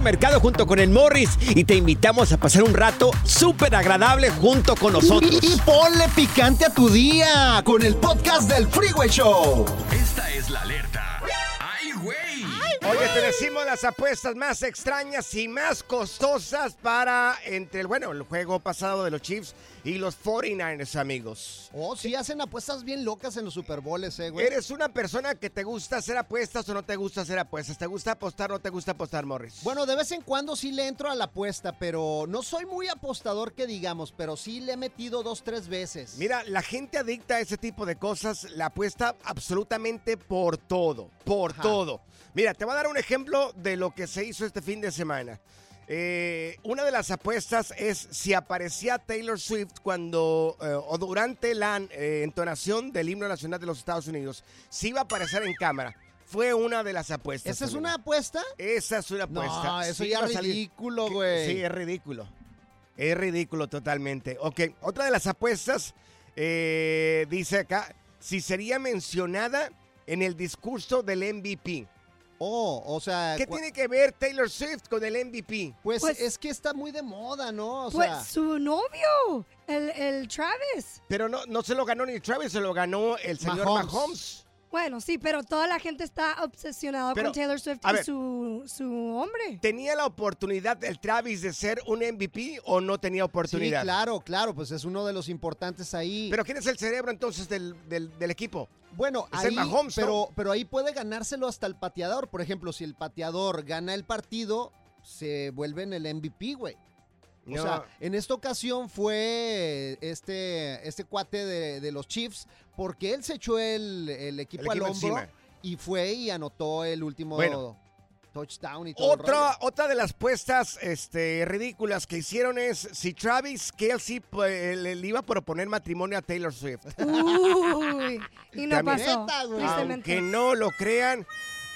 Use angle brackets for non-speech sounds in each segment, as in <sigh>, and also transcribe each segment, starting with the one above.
Mercado junto con el Morris y te invitamos a pasar un rato súper agradable junto con nosotros. Y, y ponle picante a tu día con el podcast del Freeway Show. Esta es la alerta. Oye, te decimos las apuestas más extrañas y más costosas para entre el, bueno, el juego pasado de los Chiefs y los 49ers, amigos. Oh, sí, hacen apuestas bien locas en los Super Bowls, eh, güey. ¿Eres una persona que te gusta hacer apuestas o no te gusta hacer apuestas? ¿Te gusta apostar o no te gusta apostar, Morris? Bueno, de vez en cuando sí le entro a la apuesta, pero no soy muy apostador que digamos, pero sí le he metido dos, tres veces. Mira, la gente adicta a ese tipo de cosas la apuesta absolutamente por todo, por Ajá. todo. Mira, te voy a dar un ejemplo de lo que se hizo este fin de semana. Eh, una de las apuestas es si aparecía Taylor Swift cuando eh, o durante la eh, entonación del himno nacional de los Estados Unidos, si iba a aparecer en cámara. Fue una de las apuestas. ¿Esa es una apuesta? Esa es una apuesta. No, eso Sí ya es ridículo, güey. Sí, es ridículo. Es ridículo totalmente. Ok, otra de las apuestas eh, dice acá, si sería mencionada en el discurso del MVP. Oh, o sea... ¿Qué tiene que ver Taylor Swift con el MVP? Pues, Pues- es que está muy de moda, ¿no? O Pues sea, su novio, el, el Travis. Pero no, no se lo ganó ni Travis, se lo ganó el señor Mahomes. Mahomes. Bueno, sí, pero toda la gente está obsesionada Pero, con Taylor Swift y ver. su, su hombre. ¿Tenía la oportunidad el Travis de ser un MVP o no tenía sí, oportunidad? claro, claro, pues es uno de los importantes ahí. Pero ¿quién es el cerebro entonces del, del- del equipo? Bueno, Es el ahí, Mahomes, ¿no? pero, pero ahí puede ganárselo hasta el pateador. Por ejemplo, si el pateador gana el partido, se vuelve en el MVP, güey. O sea, en esta ocasión fue este, este cuate de, de los Chiefs, porque él se echó el, el equipo, El equipo al hombro encima. y fue y anotó el último Bueno. touchdown y todo. el Otra, rollo. otra de las puestas este, ridículas que hicieron es si Travis Kelsey pues, le, le iba a proponer matrimonio a Taylor Swift. Uy, y no También. pasó, Neta, güey. tristemente. Aunque no lo crean.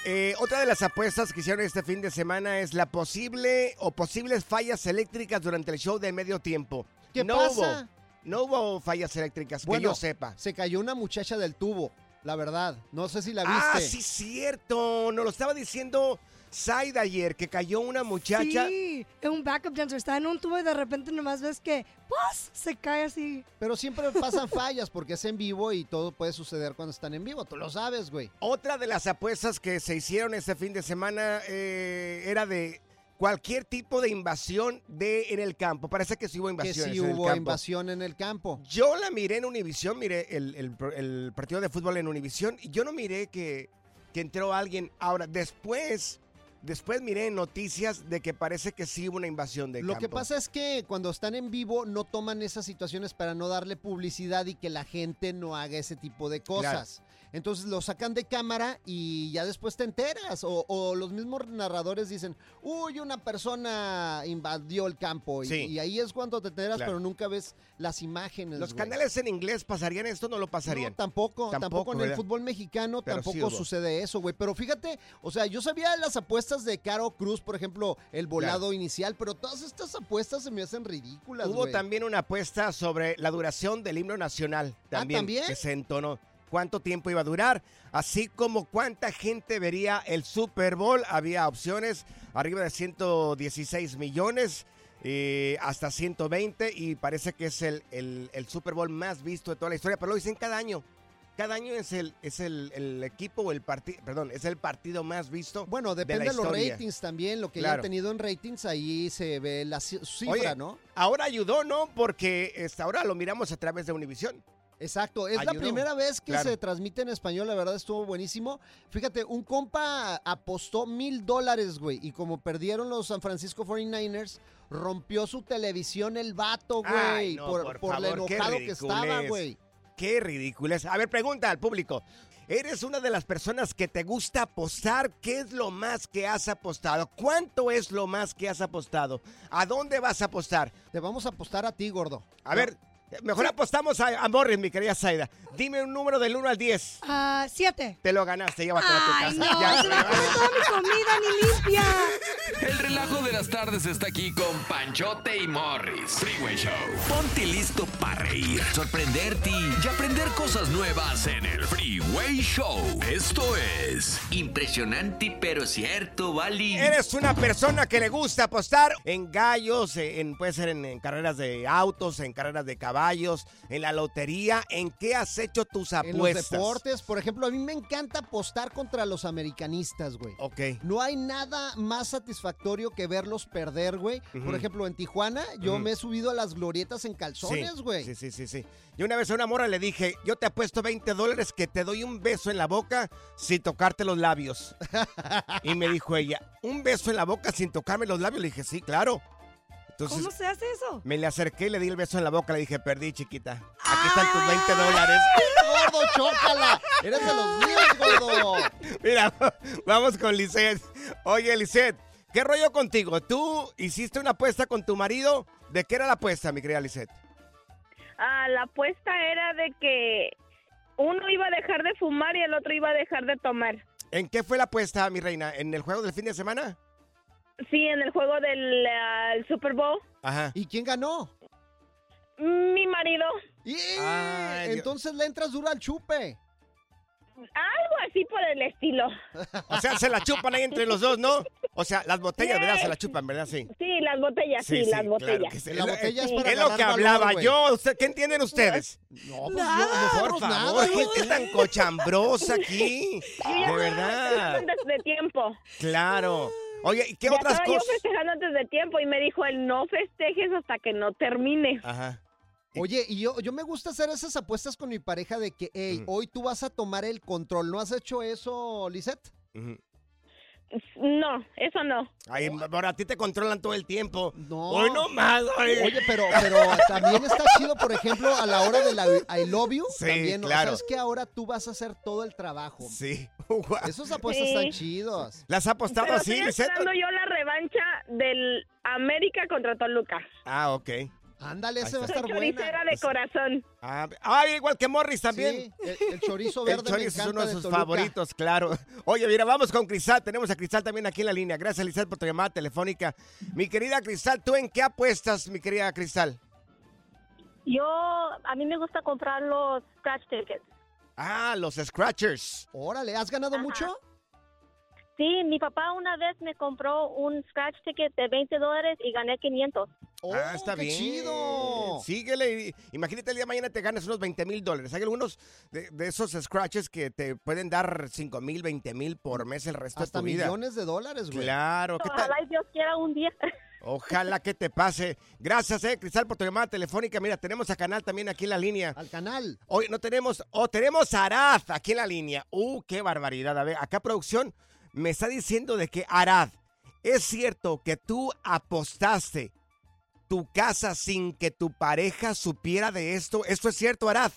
Eh, otra de las apuestas que hicieron este fin de semana es la posible o posibles fallas eléctricas durante el show de medio tiempo. ¿Qué no pasa? Hubo, no hubo fallas eléctricas, que Bueno, yo sepa. Se cayó una muchacha del tubo, la verdad. No sé si la viste. Ah, sí, cierto. Nos lo estaba diciendo Said ayer, que cayó una muchacha. Sí, es un backup dancer. Está en un tubo y de repente nomás ves que ¡pus! se cae así. Pero siempre pasan <laughs> fallas porque es en vivo y todo puede suceder cuando están en vivo. Tú lo sabes, güey. Otra de las apuestas que se hicieron este fin de semana eh, era de cualquier tipo de invasión de en el campo. Parece que sí hubo Que invasión. sí hubo invasión en el campo. Yo la miré en Univisión, miré el, el el partido de fútbol en Univisión y yo no miré que, que entró alguien. Ahora, después, después miré noticias de que parece que sí hubo una invasión de Lo campo. que pasa es que cuando están en vivo no toman esas situaciones para no darle publicidad y que la gente no haga ese tipo de cosas. Entonces lo sacan de cámara y ya después te enteras. O, o los mismos narradores dicen, uy, una persona invadió el campo. Y, Sí. y ahí es cuando te enteras, Claro. pero nunca ves las imágenes. ¿Los canales en inglés pasarían esto no lo pasarían? No, tampoco, tampoco, Tampoco, en el fútbol mexicano Pero tampoco sucede eso, güey. Pero fíjate, o sea, yo sabía las apuestas de Caro Cruz, por ejemplo, el volado inicial, pero todas estas apuestas se me hacen ridículas, Hubo también una apuesta sobre la duración del himno nacional. También, Ah, ¿también? que se entonó. ¿Cuánto tiempo iba a durar? Así como cuánta gente vería el Super Bowl. Había opciones arriba de 116 millones. eh, hasta 120 y parece que es el, el- el Super Bowl más visto de toda la historia, pero lo dicen cada año. Cada año es el, es el, el equipo o el partido, perdón, es el partido más visto. Bueno, de depende de, los ratings también, lo que ya han tenido en ratings, ahí se ve la ci- cifra, Oye, ¿no? Ahora ayudó, ¿no? Porque este, ahora lo miramos a través de Univision. Exacto, es la primera vez que Claro. se transmite en español, la verdad estuvo buenísimo. Fíjate, un compa apostó mil dólares, güey, y como perdieron los San Francisco 49ers, rompió su televisión el vato, güey, no, por, por por lo favor, enojado que estaba, güey. Qué ridículo es. A ver, pregunta al público. ¿Eres una de las personas que te gusta apostar? ¿Qué es lo más que has apostado? ¿Cuánto es lo más que has apostado? ¿A dónde vas a apostar? Te vamos a apostar a ti, gordo. A ver, mejor apostamos a, a Morris, mi querida Zaida. Dime un número del 1 al 10. Ah, siete. Te lo ganaste, llévatelo a tu casa. no, Ya. se me come toda mi comida, ni limpia. El relajo de las tardes está aquí con Panchote y Morris. Freeway Show. Ponte listo para reír, sorprenderte y aprender cosas nuevas en el Freeway Show. Esto es Impresionante, pero cierto, Bali. Eres una persona que le gusta apostar en gallos, en, puede ser en, en carreras de autos, en carreras de caballos, en la lotería. ¿En qué has hecho tus En los apuestas? deportes, por ejemplo, a mí me encanta apostar contra los americanistas, güey. Ok. No hay nada más satisfactorio que verlos perder, güey. Por ejemplo, en Tijuana, yo me he subido a las glorietas en calzones, Sí, güey. Sí, sí, sí, sí. Yo una vez a una mora le dije, yo te apuesto 20 dólares que te doy un beso en la boca sin tocarte los labios. <laughs> y me dijo ella, ¿un beso en la boca sin tocarme los labios? Le dije, sí, claro. Entonces ¿Cómo se hace eso? me le acerqué y le di el beso en la boca. Le dije, perdí, chiquita. Aquí están tus 20 dólares. ¡Gordo, <laughs> chócala! ¡Eres de los míos, gordo! Mira, vamos con Lisette. Oye, Lisette, ¿qué rollo contigo? ¿Tú hiciste una apuesta con tu marido? ¿De qué era la apuesta, mi querida Lisette? Ah, la apuesta era de que uno iba a dejar de fumar y el otro iba a dejar de tomar. ¿En qué fue la apuesta, mi reina? ¿En el juego del fin de semana? Sí, en el juego del ah, el Super Bowl. Ajá. ¿Y quién ganó? Mi marido. ¡Y! Ay, Dios. Entonces le entras duro al chupe. Algo así por el estilo. O sea, se la chupan ahí entre los dos, ¿no? O sea, las botellas, ¿verdad? Se la chupan, ¿verdad? Sí. Sí, las botellas, sí, las claro botellas. sí. La Es lo- botella es es para lo que hablaba valor, yo. Usted- ¿Qué entienden ustedes? No, pues Nada. yo- Por favor, nada, gente tan cochambrosa aquí. Yo ya De verdad. festejando antes de tiempo. Claro. Oye, ¿y qué ya otras estaba cosas? yo festejando antes de tiempo y me dijo él no festejes hasta que no termine. Ajá. Oye, y yo, yo me gusta hacer esas apuestas con mi pareja de que, hey, hoy tú vas a tomar el control. ¿No has hecho eso, Lisette? Ujú. No, eso no. Ay, ahora a ti te controlan todo el tiempo. No. Hoy no más. ay. Oye, pero, pero también está chido, por ejemplo, a la hora de la I love you. Sí, también, ¿no? claro. ¿Sabes que ahora tú vas a hacer todo el trabajo? Sí. <laughs> Esos apuestas Sí. están chidos. ¿Las has apostado Pero así, estoy yo la revancha del América contra Toluca. Ah, ok. Ándale, ese va a está. estar buena. choricera de corazón. Ah, ah, igual que Morris también. Sí, el, el chorizo <laughs> El verde me chorizo es uno de sus Toluca. favoritos, claro. Oye, mira, vamos con Cristal. Tenemos a Cristal también aquí en la línea. Gracias, Lizeth, por tu llamada telefónica. Mi querida Cristal, ¿tú en qué apuestas, mi querida Cristal? Yo, a mí me gusta comprar los scratch tickets. Ah, los Scratchers. Órale, ¿has ganado mucho? Sí, mi papá una vez me compró un scratch ticket de 20 dólares y gané 500. ah, está qué bien. chido. Síguele. Imagínate el día de mañana te ganas unos 20 mil dólares. Hay algunos de, de esos scratches que te pueden dar 5 mil, 20 mil por mes el resto Hasta de tu vida. millones de dólares, güey. Claro, ¿qué tal? Ojalá y Dios quiera un día. <laughs> Ojalá que te pase. Gracias, eh, Cristal, por tu llamada telefónica. Mira, tenemos a Canal también aquí en la línea. Al canal. Hoy no tenemos, o tenemos a Arad aquí en la línea. Uh, qué barbaridad. A ver, acá producción me está diciendo de que Arad, es cierto que tú apostaste tu casa sin que tu pareja supiera de esto. ¿Esto es cierto, Arad?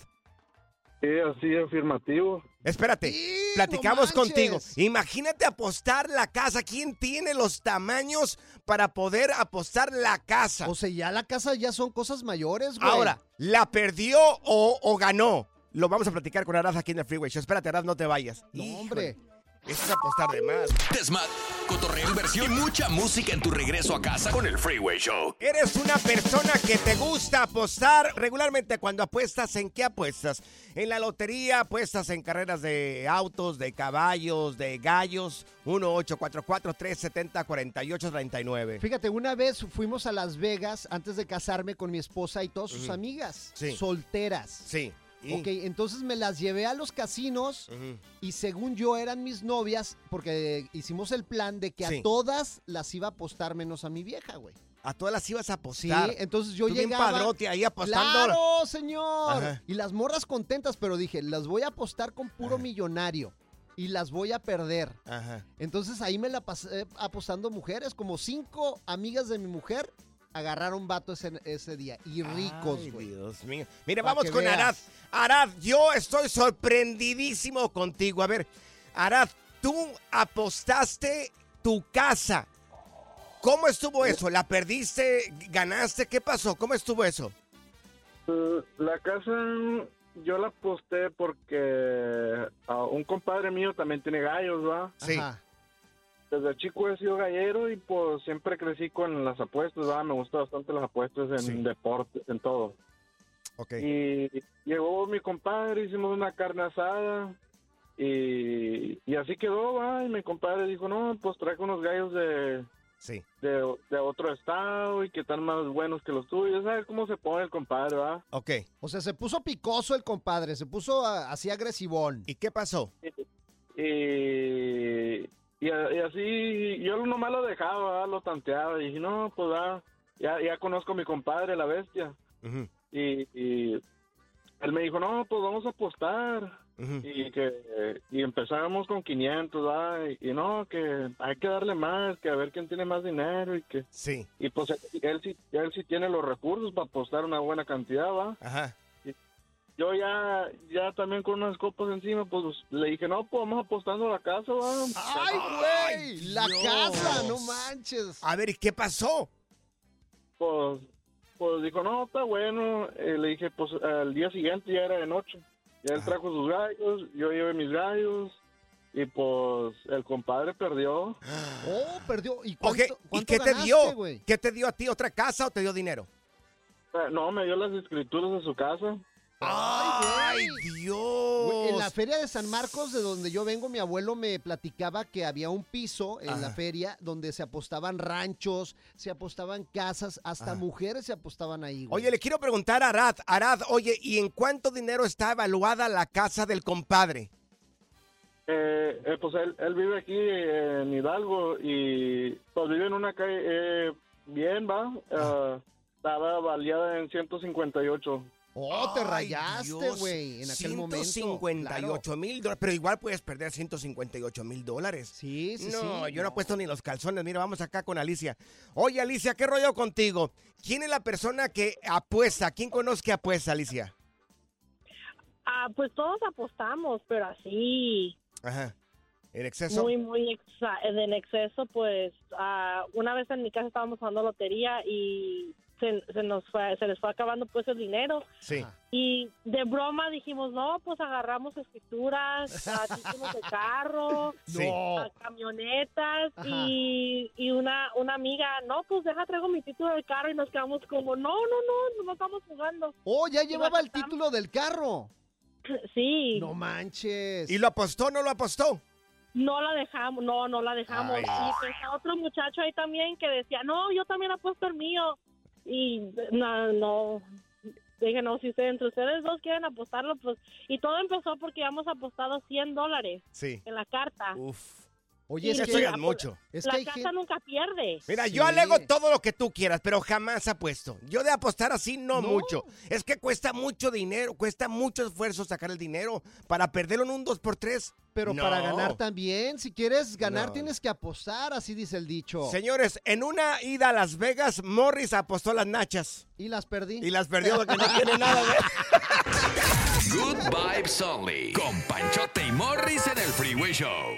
Sí, así afirmativo. Espérate, platicamos contigo. Imagínate apostar la casa. ¿Quién tiene los tamaños para poder apostar la casa? O sea, ya la casa ya son cosas mayores, güey. Ahora, ¿la perdió o, o ganó? Lo vamos a platicar con Arad aquí en el Freeway Show. Espérate, Arad, no te vayas. No, Híjole, hombre. Eso es apostar de más. Desmat, cotorreo, inversión y mucha música en tu regreso a casa con el Freeway Show. Eres una persona que te gusta apostar regularmente cuando apuestas. ¿En qué apuestas? En la lotería, apuestas en carreras de autos, de caballos, de gallos. 1-844-370-4839. Fíjate, una vez fuimos a Las Vegas antes de casarme con mi esposa y todas sus amigas. Sí. Solteras. Sí. Ok, entonces me las llevé a los casinos y según yo eran mis novias porque hicimos el plan de que Sí. a todas las iba a apostar menos a mi vieja, güey. A todas las ibas a Sí, apostar. entonces yo Tú bien llegaba... padrote ahí apostando. ¡Claro, señor! Ajá. Y las morras contentas, pero dije, las voy a apostar con puro millonario y las voy a perder. Ajá. Entonces ahí me la pasé apostando mujeres, como cinco amigas de mi mujer agarraron vato ese, ese día y ricos, güey. Dios mío. Mire, Pa' vamos con veas. Arad. Arad, yo estoy sorprendidísimo contigo. A ver, Arad, tú apostaste tu casa. ¿Cómo estuvo eso? ¿La perdiste? ¿Ganaste? ¿Qué pasó? ¿Cómo estuvo eso? Eh, La casa yo la aposté porque ah, un compadre mío también tiene gallos, ¿va? Sí. Desde chico he sido gallero y pues siempre crecí con las apuestas, ¿va? Me gustan bastante las apuestas en Sí. deportes, en todo. Ok. Y llegó mi compadre, hicimos una carne asada y, y así quedó, ¿va? Y mi compadre dijo, no, pues trae unos gallos de, Sí. de, de otro estado y que están más buenos que los tuyos. ¿Sabes cómo se pone el compadre, va? Ok. O sea, se puso picoso el compadre, se puso ah, así agresivón. ¿Y qué pasó? Y, y, a- y así yo nomás lo dejaba, lo tanteaba y dije, no, pues ya, ya conozco a mi compadre, la bestia. Y, y él me dijo, no, pues vamos a apostar. Y que y empezamos con 500, ¿va? Y, y no, que hay que darle más, que a ver quién tiene más dinero y que... Sí. Y pues él sí, él sí tiene los recursos para apostar una buena cantidad, ¿va? Ajá. Yo ya, ya también con unas copas encima, pues le dije, no, pues vamos apostando a la casa, ¿va? ¡Ay, güey! ¡La Dios. casa! ¡No manches! A ver, ¿y qué pasó? Pues, pues dijo, no, está bueno. Eh, le dije, pues al día siguiente ya era de noche. Ya él trajo sus gallos, yo llevé mis gallos. Y pues el compadre perdió. ¡Oh, perdió! ¿Y cuánto, ¿Y cuánto qué te dio? güey? ¿Qué te dio a ti? ¿Otra casa o te dio dinero? Eh, No, me dio las escrituras de su casa. ¡Ay, Dios! Güey, En la feria de San Marcos, de donde yo vengo, mi abuelo me platicaba que había un piso en la feria donde se apostaban ranchos, se apostaban casas, hasta Ajá. mujeres se apostaban ahí. güey. Oye, le quiero preguntar a Arad. Arad, oye, ¿y en cuánto dinero está evaluada la casa del compadre? Eh, eh, pues él, él vive aquí en Hidalgo y pues vive en una calle eh, bien, va. Eh, estaba valida en 158. Oh, te Ay, rayaste, güey, en aquel momento. 158 mil dólares, pero igual puedes perder 158 mil dólares. Sí, sí, no, sí. yo no he puesto ni los calzones. Mira, vamos acá con Alicia. Oye, Alicia, ¿qué rollo contigo? ¿Quién es la persona que apuesta? ¿Quién conoce que apuesta, Alicia? Ah, pues todos apostamos, pero así, Ajá. ¿En exceso? muy, muy exa- en exceso, pues ah, una vez en mi casa estábamos jugando lotería y se, se nos fue, se les fue acabando pues el dinero Sí. y de broma dijimos, no, pues agarramos escrituras, <laughs> títulos de carro, Sí. a camionetas y, y una, una amiga, no, pues deja, traigo mi título del carro y nos quedamos como, no, no, no, no estamos jugando. Oh, ya llevaba el título del carro. <laughs> Sí, No manches. ¿Y lo apostó o no lo apostó? no la dejamos, no, no la dejamos. Ay. Y pues a otro muchacho ahí también que decía, no, yo también apuesto el mío. Y no, no, dije, no, si ustedes, entre ustedes dos quieren apostarlo, pues, y todo empezó porque habíamos apostado 100 dólares Sí. en la carta. Uf. Oye, es Eso que, mucho. es la que casa nunca pierde. Mira, Sí. yo alego todo lo que tú quieras, pero jamás apuesto. Yo de apostar así no, No. mucho. Es que cuesta mucho dinero, cuesta mucho esfuerzo sacar el dinero para perderlo en un 2x3. Pero No. para ganar también, si quieres ganar No. tienes que apostar, así dice el dicho. Señores, en una ida a Las Vegas, Morris apostó las nachas Y las perdí. y las perdió porque no tiene <laughs> nada de Good Vibes Only. Con Panchote y Morris en el Freeway Show.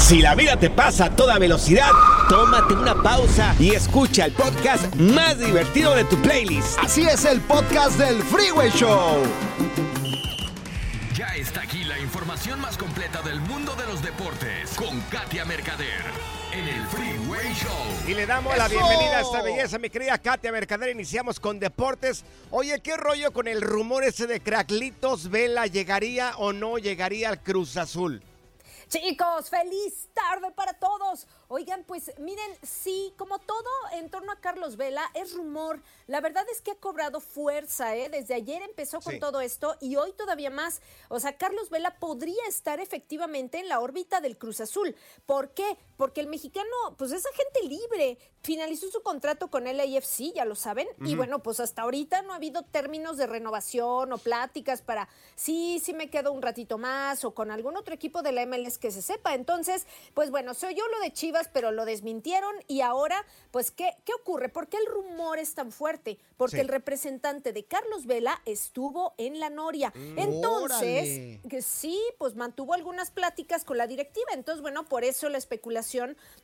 Si la vida te pasa a toda velocidad, tómate una pausa y escucha el podcast más divertido de tu playlist. Así es el podcast del Freeway Show. Ya está aquí la información más completa del mundo de los deportes con Katia Mercader en el Freeway Show. Y le damos la bienvenida a esta belleza, mi querida Katia Mercader. Iniciamos con deportes. Oye, ¿qué rollo con el rumor ese de Cracklitos Vela? ¿Llegaría o no llegaría al Cruz Azul? Chicos, feliz tarde para todos. Oigan, pues miren, sí, como todo en torno a Carlos Vela, es rumor. La verdad es que ha cobrado fuerza, ¿eh? Desde ayer empezó con Sí. todo esto y hoy todavía más. O sea, Carlos Vela podría estar efectivamente en la órbita del Cruz Azul. ¿Por qué? Porque el mexicano, pues es agente libre. Finalizó su contrato con el AFC, ya lo saben. Y bueno, pues hasta ahorita no ha habido términos de renovación o pláticas para sí, sí me quedo un ratito más o con algún otro equipo de la MLS que se sepa. Entonces, pues bueno, se oyó lo de Chivas, pero lo desmintieron y ahora, pues, ¿qué, qué ocurre? ¿Por qué el rumor es tan fuerte? Porque Sí. el representante de Carlos Vela estuvo en la Noria. Mm. Entonces, Órale. que sí, pues mantuvo algunas pláticas con la directiva. Entonces, bueno, por eso la especulación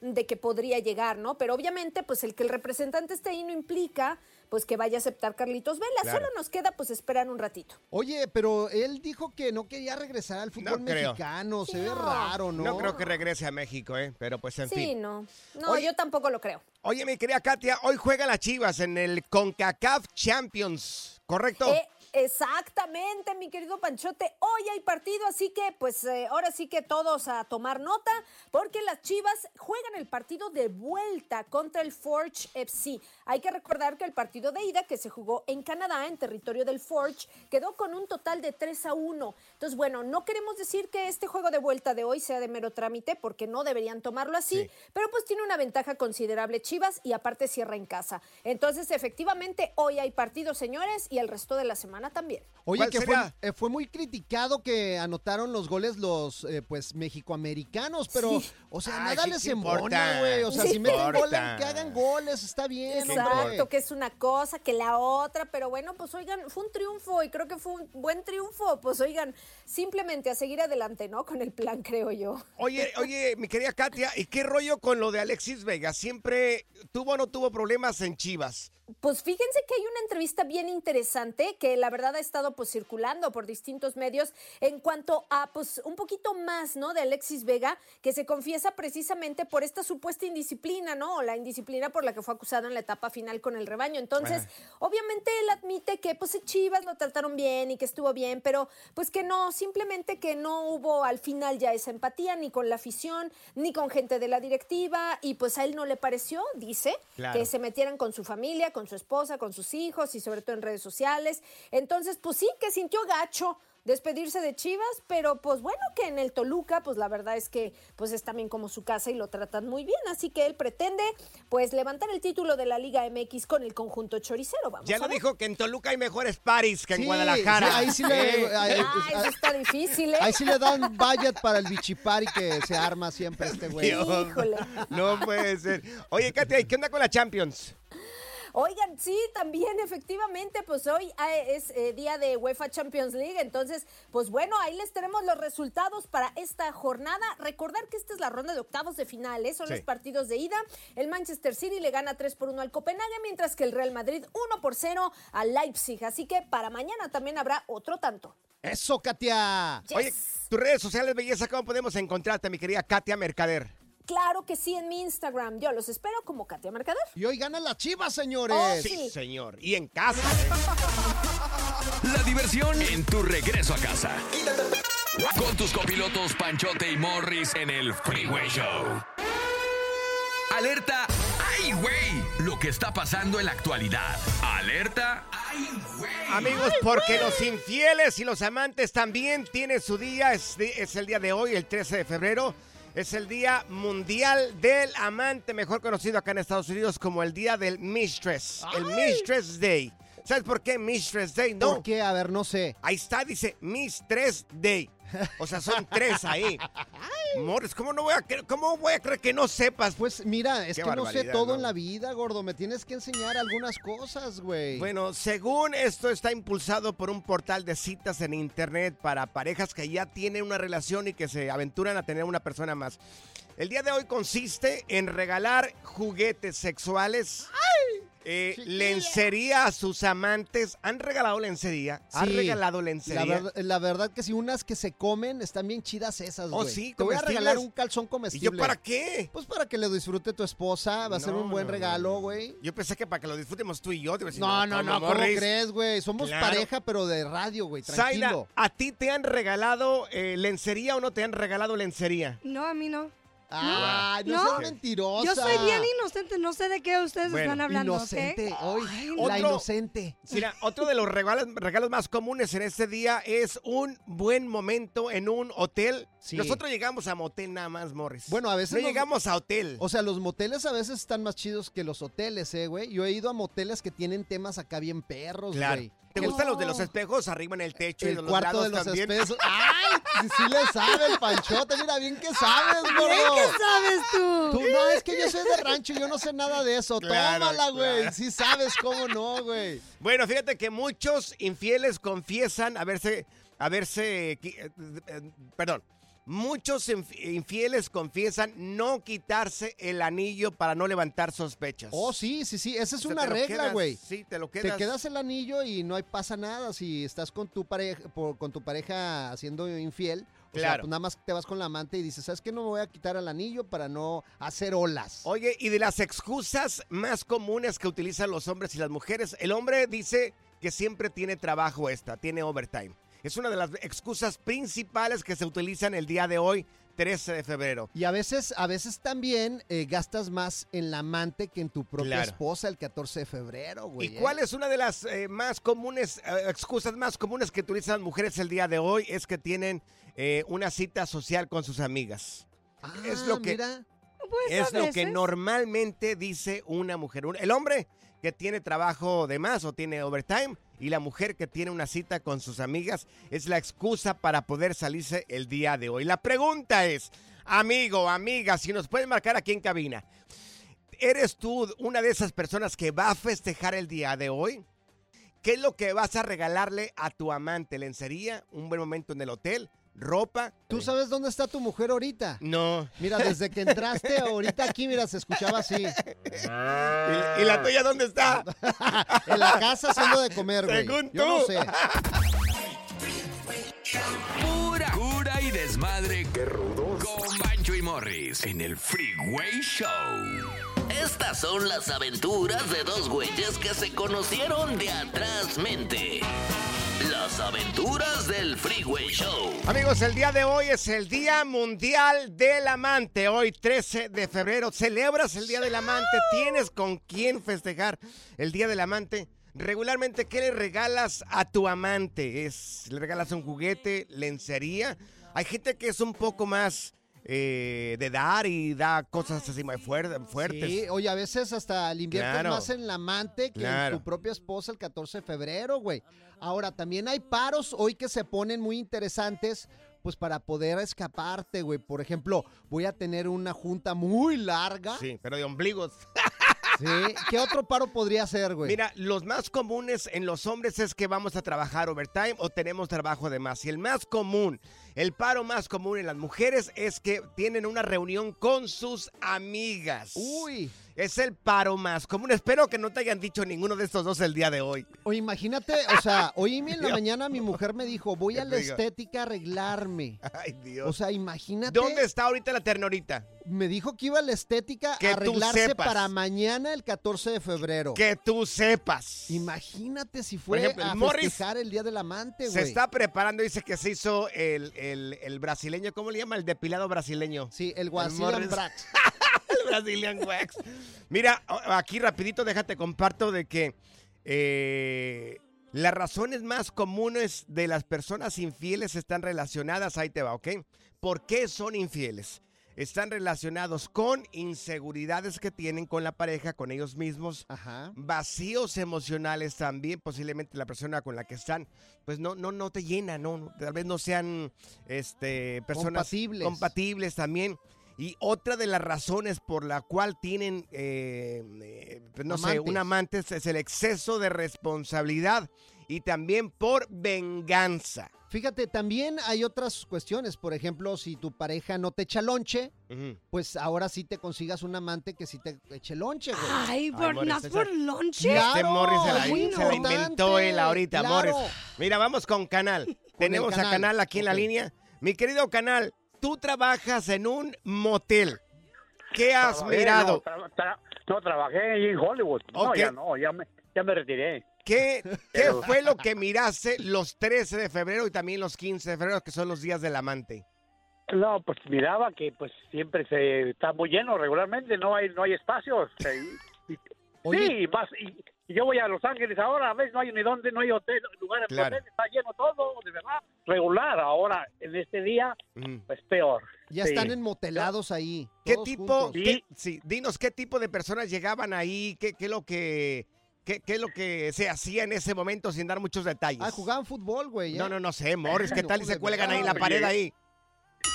de que podría llegar, ¿no? Pero obviamente, pues el que el representante esté ahí no implica pues que vaya a aceptar Carlitos Vela. Claro. Solo nos queda pues esperar un ratito. Oye, pero él dijo que no quería regresar al fútbol No mexicano. Se Sí, ve no. raro, ¿no? No creo que regrese a México, ¿eh? Pero pues en sí, fin. no. No, Oye- yo tampoco lo creo. Oye, mi querida Katia, hoy juega las Chivas en el CONCACAF Champions, ¿correcto? Eh, exactamente, mi querido Panchote. Hoy hay partido, así que pues eh, ahora sí que todos a tomar nota, porque las Chivas juegan el partido de vuelta contra el Forge FC. Hay que recordar que el partido de ida que se jugó en Canadá, en territorio del Forge, quedó con un total de 3 a 1. Entonces, bueno, no queremos decir que este juego de vuelta de hoy sea de mero trámite, porque no deberían tomarlo así, Sí. pero pues tiene una ventaja considerable Chivas y aparte cierra en casa. Entonces, efectivamente, hoy hay partido, señores, y el resto de la semana también. Oye, ¿Cuál que fue, eh, fue muy criticado que anotaron los goles los, eh, pues, mexicoamericanos, pero, Sí. o sea, Ay, nada sí, les ¿qué embona, importa? güey. O sea, Sí. si meten goles, que hagan goles, está bien, hombre. Exacto, que es una cosa, que la otra, pero bueno, pues oigan, fue un triunfo y creo que fue un buen triunfo. Pues oigan, simplemente a seguir adelante, ¿no? Con el plan, creo yo. Oye, oye, mi querida Katia, ¿y qué rollo con lo de Alexis Vega? ¿Siempre tuvo o no tuvo problemas en Chivas? Pues fíjense que hay una entrevista bien interesante que la la verdad ha estado pues circulando por distintos medios en cuanto a pues un poquito más, ¿no? De Alexis Vega, que se confiesa precisamente por esta supuesta indisciplina, ¿no? O la indisciplina por la que fue acusado en la etapa final con el rebaño. Entonces, obviamente él admite que pues Chivas lo trataron bien y que estuvo bien, pero pues que no, simplemente que no hubo al final ya esa empatía ni con la afición, ni con gente de la directiva y pues a él no le pareció, dice, Claro. que se metieran con su familia, con su esposa, con sus hijos y sobre todo en redes sociales. Entonces, pues sí, que sintió gacho despedirse de Chivas, pero pues bueno, que en el Toluca, pues la verdad es que pues es también como su casa y lo tratan muy bien, así que él pretende pues levantar el título de la Liga MX con el conjunto choricero, vamos Ya a lo ver. dijo que en Toluca hay mejores paris que en Sí, Guadalajara. sí, ahí sí le- Eh. ahí- Ah, eso está difícil, ¿eh? Ahí sí le dan budget para el bichipari que se arma siempre este güey. Dios, No puede ser. Oye, Katia, ¿y qué onda con la Champions? Oigan, sí, también <laughs> efectivamente, pues hoy ah, es eh, día de UEFA Champions League, entonces, pues bueno, ahí les tenemos los resultados para esta jornada. Recordar que esta es la ronda de octavos de finales, son Sí. los partidos de ida. El Manchester City le gana 3 por 1 al Copenhague, mientras que el Real Madrid 1 por 0 al Leipzig. Así que para mañana también habrá otro tanto. Eso, Katia. Oye, tus redes sociales, belleza, ¿cómo podemos encontrarte, mi querida Katia Mercader? Claro que sí, en mi Instagram. Yo los espero como Katia Mercader. Y hoy ganan las chivas, señores. Oh, sí, señor. Y en casa. <laughs> La diversión en tu regreso a casa. Con tus copilotos Panchote y Morris en el Freeway Show. Alerta. ¡Ay, güey! Lo que está pasando en la actualidad. Alerta. Amigos, porque los infieles y los amantes también tienen su día. Es el día de hoy, el 13 de febrero. Es el Día Mundial del Amante, mejor conocido acá en Estados Unidos como el Día del Mistress. El Mistress Day. ¿Sabes por qué Mistress Day? No. ¿Por qué? A ver, no sé. Ahí está, dice Mistress Day. O sea, son tres ahí. Morris, ¿cómo, no voy a, cre- ¿cómo voy a creer que no sepas? Pues mira, es Qué que no sé todo ¿no? en la vida, gordo. Me tienes que enseñar algunas cosas, güey. Bueno, según esto está impulsado por un portal de citas en internet para parejas que ya tienen una relación y que se aventuran a tener una persona más. El día de hoy consiste en regalar juguetes sexuales, eh, lencería a sus amantes. ¿Han regalado lencería? ¿Han Sí. regalado lencería? La, verdad- la verdad que si unas que se comen están bien chidas esas, Oh, güey. sí, Te voy a comestibles. regalar un calzón comestible. ¿Y yo para qué? Pues para que le disfrute tu esposa, va a ser No, un buen no, regalo, güey. Yo pensé que para que lo disfrutemos tú y yo. te iba a decir, No, no, no, ¿cómo Morris? crees, güey? Somos Claro. pareja, pero de radio, güey, Zaina, tranquilo. ¿a ti te han regalado eh, lencería o no te han regalado lencería? No, a mí no. Ay, no seas mentirosa. Yo soy bien inocente, no sé de qué ustedes Bueno, están hablando. Inocente, hoy, Ay, la Otro- inocente. Mira, otro de los regalos, regalos más comunes en este día es un buen momento en un hotel. Sí. Nosotros llegamos a motel nada más, Morris. Bueno, a veces No los- llegamos a hotel. O sea, los moteles a veces están más chidos que los hoteles, eh, güey. Yo he ido a moteles que tienen temas acá bien perros, Claro. güey. ¿Te gustan los de los espejos arriba en el techo y El de los cuarto lados de los también? espejos. <laughs> ¡Ay! Sí, sí le sabe el panchote. Mira, bien que sabes, gordo. Bien que sabes tú. Tú, no, es que yo soy de rancho, yo no sé nada de eso. Claro, Tómala, güey. claro. Sí sabes cómo no, güey. Bueno, fíjate que muchos infieles confiesan haberse, haberse, eh, eh, perdón, muchos inf- infieles confiesan no quitarse el anillo para no levantar sospechas. Oh, sí, sí, sí. Esa es O sea, una regla, quedas, güey. Sí, te lo Te quedas. quedas el anillo y no hay pasa nada si estás con tu pareja, por- con tu pareja haciendo infiel. O sea, Claro. pues nada más te vas con la amante y dices, ¿sabes qué? No me voy a quitar el anillo para no hacer olas. Oye, y de las excusas más comunes que utilizan los hombres y las mujeres, el hombre dice que siempre tiene trabajo extra, tiene overtime. Es una de las excusas principales que se utilizan el día de hoy, 13 de febrero. Y a veces, a veces también eh, gastas más en la amante que en tu propia Claro. esposa el 14 de febrero, güey. ¿Y ¿eh? cuál es una de las eh, más comunes, eh, excusas más comunes que utilizan las mujeres el día de hoy? Es que tienen eh, una cita social con sus amigas. es lo Ah, que, mira. Pues es lo que normalmente dice una mujer. El hombre que tiene trabajo de más o tiene overtime y la mujer que tiene una cita con sus amigas es la excusa para poder salirse el día de hoy. La pregunta es, amigo, amiga, si nos pueden marcar aquí en cabina, ¿eres tú una de esas personas que va a festejar el día de hoy? ¿Qué es lo que vas a regalarle a tu amante? ¿Lencería? ¿Un buen momento en el hotel? Ropa. ¿Tú sabes dónde está tu mujer ahorita? No. Mira, desde que entraste ahorita aquí, mira, se escuchaba así. ¿Y, y la tuya dónde está? <laughs> En la casa haciendo de comer, güey. Según Yo no tú. sé. Pura cura y desmadre. Qué rudos. Con Bancho y Morris en el Freeway Show. Estas son las aventuras de dos güeyes que se conocieron de atrás mente. Las aventuras del Freeway Show. Amigos, el día de hoy es el Día Mundial del Amante. Hoy, 13 de febrero, celebras el Día del Amante. ¿Tienes con quién festejar el Día del Amante? Regularmente, ¿qué le regalas a tu amante? ¿Es, ¿Le regalas un juguete, lencería? Hay gente que es un poco más eh, de dar y da cosas así fuer- fuertes. Sí, oye, a veces hasta le inviertes Claro. más en la amante que Claro. en tu propia esposa el 14 de febrero, güey. Ahora, también hay paros hoy que se ponen muy interesantes, pues para poder escaparte, güey. Por ejemplo, voy a tener una junta muy larga. Sí, pero de ombligos. Sí. ¿Qué otro paro podría ser, güey? Mira, los más comunes en los hombres es que vamos a trabajar overtime o tenemos trabajo de más. Y el más común, el paro más común en las mujeres es que tienen una reunión con sus amigas. Uy. Es el paro más común. Espero que no te hayan dicho ninguno de estos dos el día de hoy. O imagínate, o sea, hoy en la <laughs> mañana mi mujer me dijo, voy a ¿Qué la estética a arreglarme. Ay, Dios. O sea, imagínate. ¿Dónde está ahorita la ternorita? Me dijo que iba a la estética Que a arreglarse para mañana, el 14 de febrero. Que tú sepas. Imagínate si fue ejemplo, a festejar el Día del Amante, Se güey. está preparando, dice que se hizo el, el- el brasileño, ¿cómo le llama? El depilado brasileño. Sí, el Guasilian. Brax. <laughs> el <laughs> Brazilian Wax. Mira, aquí rapidito déjate comparto de que eh, las razones más comunes de las personas infieles están relacionadas, ahí te va, ¿ok? ¿Por qué son infieles? Están relacionados con inseguridades que tienen con la pareja, con ellos mismos, Ajá. vacíos emocionales también, posiblemente la persona con la que están, pues no, no, no te llena, no, no, tal vez no sean este, personas Compatibles. compatibles también. Y otra de las razones por la cual tienen, eh, eh, pues, no sé, un amante es- es el exceso de responsabilidad y también por venganza. Fíjate, también hay otras cuestiones. Por ejemplo, si tu pareja no te echa lonche, pues ahora sí te consigas un amante que sí te eche lonche, güey. Ay, por, Morris, nas esa- por lonche. Este Morris se la, muy se la inventó él ahorita, claro. Morris. Mira, vamos con Canal. <laughs> Tenemos a Canal, aquí en la línea. Mi querido Canal, tú trabajas en un motel. ¿Qué has Trabajé, mirado? No, tra- tra- no, trabajé en Hollywood. No, ya no, ya me, ya me retiré. ¿Qué, <laughs> qué fue lo que miraste los 13 de febrero y también los 15 de febrero, que son los días del amante? No, pues miraba que pues siempre se está muy lleno regularmente, no hay no hay espacios. <laughs> Oye. sí, y más, y, y yo voy a Los Ángeles ahora, a veces no hay ni dónde, no hay hotel, lugares Claro. hotel, está lleno todo, de verdad, regular. Ahora, en este día, Mm. pues peor. Ya Sí. están enmotelados ahí. ¿Qué todos tipo, qué- sí, dinos qué tipo de personas llegaban ahí, qué, qué es lo que, qué, qué es lo que se hacía en ese momento sin dar muchos detalles? Ah, jugaban fútbol, güey. ¿eh? No, no, no sé, Morris, ¿qué <laughs> No, tal y se cuelgan ahí en la pared ahí?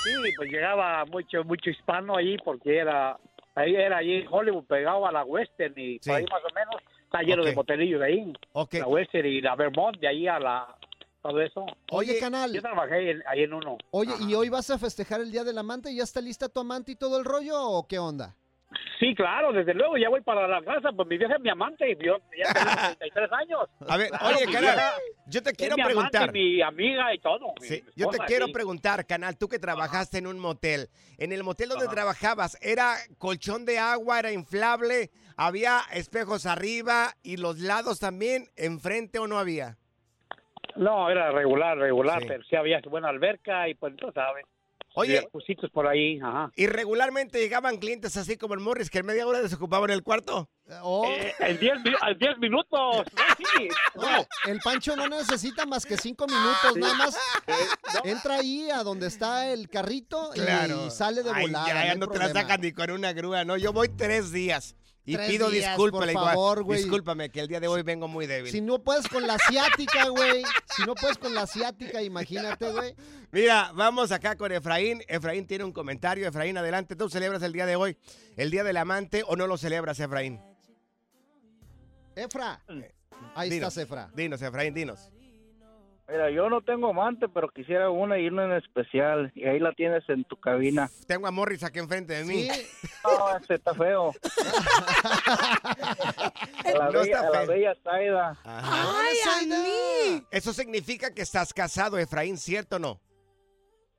Sí, pues llegaba mucho mucho hispano ahí porque era ahí era ahí en Hollywood pegado a la Western y Sí. por ahí más o menos está lleno Ok. de motelillos de ahí. Ok. La Western y la Vermont de ahí a la todo eso. Oye, canal. Yo trabajé ahí en, ahí en uno. Oye, ¿y hoy vas a festejar el Día del Amante? ¿Ya está lista tu amante y todo el rollo o qué onda? Sí, claro, desde luego ya voy para la casa, pues mi vieja es mi amante, yo ya tengo <laughs> 33 años. A ver, Claro, oye, canal, yo te quiero mi amante, preguntar. mi amiga y todo. Sí, yo te quiero sí. preguntar, canal, tú que trabajaste en un motel, en el motel donde Ajá. trabajabas, ¿era colchón de agua, era inflable, había espejos arriba y los lados también, enfrente o no había? No, era regular, regular, Sí. pero sí había buena alberca y pues tú sabes. Oye. Por ahí, ajá. ¿Y regularmente llegaban clientes así como el Morris que en media hora desocupaban el cuarto? Oh, Eh, en 10 mi- al 10 minutos. <laughs> No, sí. no, el Pancho no necesita más que cinco minutos, nada más <laughs> entra ahí a donde está el carrito Claro. y sale de Ay, volada. ya, no ya hay no te la sacan ni con una grúa, ¿no? Yo voy tres días. Y Tres pido días, disculpas, por digo, favor, güey. discúlpame que el día de hoy vengo muy débil. Si no puedes con la asiática, güey. Si no puedes con la asiática, imagínate, güey. Mira, vamos acá con Efraín. Efraín tiene un comentario. Efraín, adelante. ¿Tú celebras el día de hoy, el día del amante, o no lo celebras, Efraín? Efra. Ahí Dinos, estás, Efra. Dinos, Efraín, dinos. Mira, yo no tengo amante, pero quisiera una y una en especial. Y ahí la tienes en tu cabina. Tengo a Morris aquí enfrente de mí. No, este está feo. <laughs> A la, No bella, está a la feo. bella Zaida. ¡Ay, a mí! Eso significa que estás casado, Efraín, ¿cierto o no?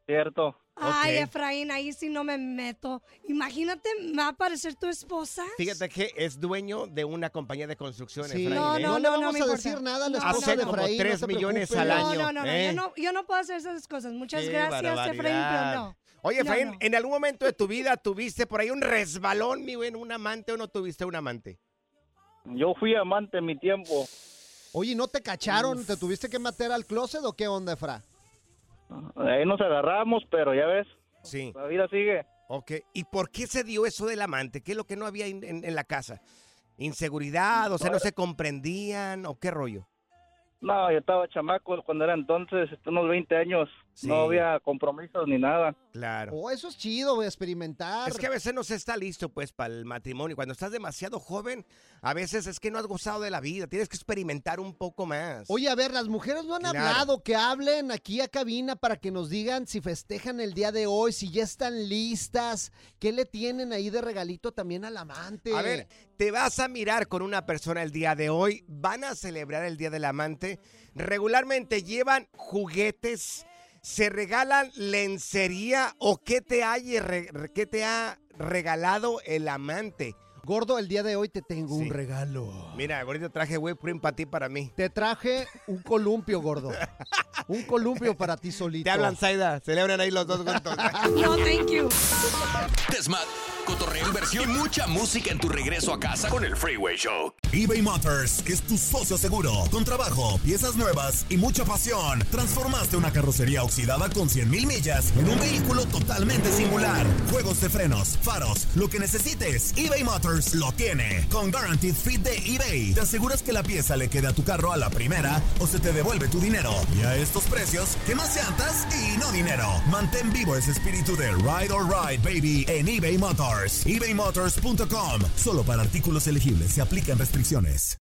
Cierto. Ay. Efraín, ahí sí no me meto. Imagínate, me va a aparecer tu esposa. Fíjate que es dueño de una compañía de construcción, Sí. Efraín. No, ¿eh? no, le no, vamos no me a importa. decir nada a la No. esposa Hace de como Efraín, 3 no se millones preocupe. al No, año. no, no, no, ¿eh? yo no, yo no puedo hacer esas cosas. Muchas Qué gracias, Efraín, pero barbaridad. no. Oye, No, Efraín, no. ¿en algún momento de tu vida tuviste por ahí un resbalón, mi güey, un amante o no tuviste un amante? Yo fui amante en mi tiempo. Oye, ¿no te cacharon? ¿Te tuviste que meter al closet o qué onda, Efra? Ahí nos agarramos, pero ya ves, Sí. la vida sigue. Ok. ¿Y por qué se dio eso del amante? ¿Qué es lo que no había en, en- en la casa? ¿Inseguridad? O sea, no se comprendían o qué rollo? No, yo estaba chamaco cuando era entonces, unos 20 años. Sí. No había compromisos ni nada. Claro. Oh, eso es chido, experimentar. Es que a veces no se está listo, pues, para el matrimonio. Cuando estás demasiado joven, a veces es que no has gozado de la vida. Tienes que experimentar un poco más. Oye, a ver, las mujeres no han Claro. hablado, que hablen aquí a cabina para que nos digan si festejan el día de hoy, si ya están listas, qué le tienen ahí de regalito también al amante. A ver, te vas a mirar con una persona el día de hoy, van a celebrar el Día del Amante, regularmente llevan juguetes, se regalan lencería o qué te, hay qué te ha regalado el amante. Gordo, el día de hoy te tengo Sí. un regalo. Mira, ahorita traje whipped cream para ti, para mí. Te traje un columpio, gordo. un columpio para ti solito. Te hablan, Zaida, celebran ahí los dos juntos. <laughs> No, thank you. Desmat, cotorreo, inversión y mucha música en tu regreso a casa con el Freeway Show. eBay Motors es tu socio seguro. Con trabajo, piezas nuevas y mucha pasión, transformaste una carrocería oxidada con 100 mil millas en un vehículo totalmente singular. Juegos de frenos, faros, lo que necesites, eBay Motors lo tiene. Con Guaranteed Fit de eBay, te aseguras que la pieza le quede a tu carro a la primera o se te devuelve tu dinero. Y a estos precios, ¿qué más llantas y no dinero? Mantén vivo ese espíritu de Ride or Ride, baby, en eBay Motors. ebaymotors.com. Solo para artículos elegibles se aplican restricciones.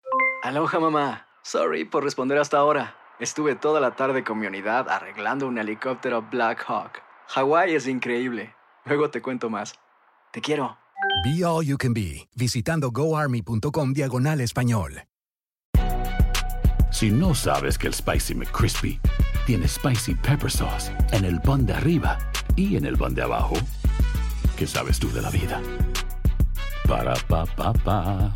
Aloha mamá. Sorry por responder hasta ahora. Estuve toda la tarde con mi unidad arreglando un helicóptero Black Hawk. Hawái es increíble. Luego te cuento más. Te quiero. Be All You Can Be, visitando goarmy.com diagonal español. Si no sabes que el Spicy McCrispy tiene Spicy Pepper Sauce en el pan de arriba y en el pan de abajo, ¿qué sabes tú de la vida? Para, pa, pa, pa.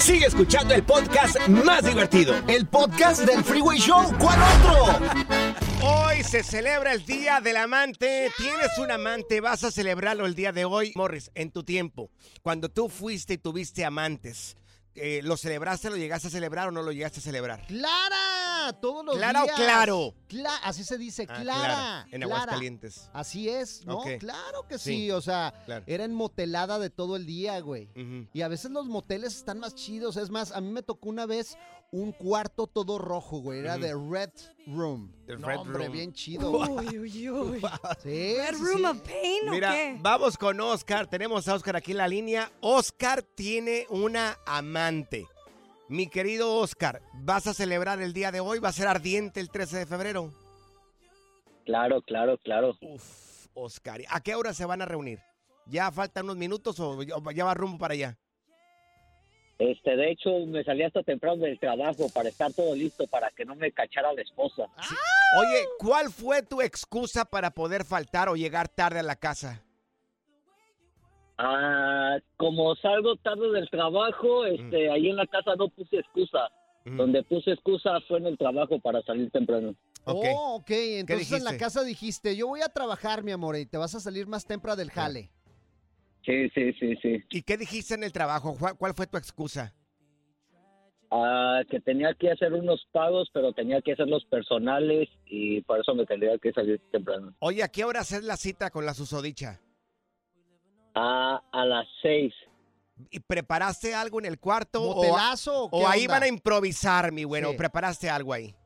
Sigue escuchando el podcast más divertido. El podcast del Freeway Show. ¿Cuál otro? Hoy se celebra el Día del Amante. Tienes un amante, vas a celebrarlo el día de hoy. Morris, en tu tiempo, cuando tú fuiste y tuviste amantes, eh, ¿lo celebraste, lo llegaste a celebrar o no lo llegaste a celebrar? ¡Clara! Todos los ¿Clara o días. claro? Cla- así se dice, Ah, Clara. Clara, en. Aguascalientes. Así es, ¿no? Claro que sí. Sí, O sea, claro. era en motelada de todo el día, güey. Y a veces los moteles están más chidos. Es más, a mí me tocó una vez un cuarto todo rojo, güey. Era de Red Room. The no, Red hombre, Room. bien chido. Uy, uy, uy. <laughs> Sí, Red sí, Room sí. of Pain, ¿o Mira, qué? vamos con Oscar. Tenemos a Oscar aquí en la línea. Oscar tiene una amante. Mi querido Oscar, ¿vas a celebrar el día de hoy? ¿Va a ser ardiente el 13 de febrero? Claro, claro, claro. Uf, Oscar. ¿A qué hora se van a reunir? ¿Ya faltan unos minutos o ya va rumbo para allá? Este, de hecho, me salí hasta temprano del trabajo para estar todo listo para que no me cachara la esposa. Oye, ¿cuál fue tu excusa para poder faltar o llegar tarde a la casa? Ah, como salgo tarde del trabajo, este, ahí en la casa no puse excusa. Donde puse excusa fue en el trabajo para salir temprano. Oh, ok. Entonces en la casa dijiste, yo voy a trabajar, mi amor, y te vas a salir más temprano del jale. Sí, sí, sí, sí. ¿Y qué dijiste en el trabajo? ¿Cuál, cuál fue tu excusa? Ah, que tenía que hacer unos pagos, pero tenía que hacerlos personales y por eso me tendría que salir temprano. Oye, ¿a qué hora haces la cita con la susodicha? Ah, a las seis. ¿Y preparaste algo en el cuarto? o- ¿Motelazo o o ahí onda? van a improvisar, mi bueno? Sí. ¿Preparaste algo ahí?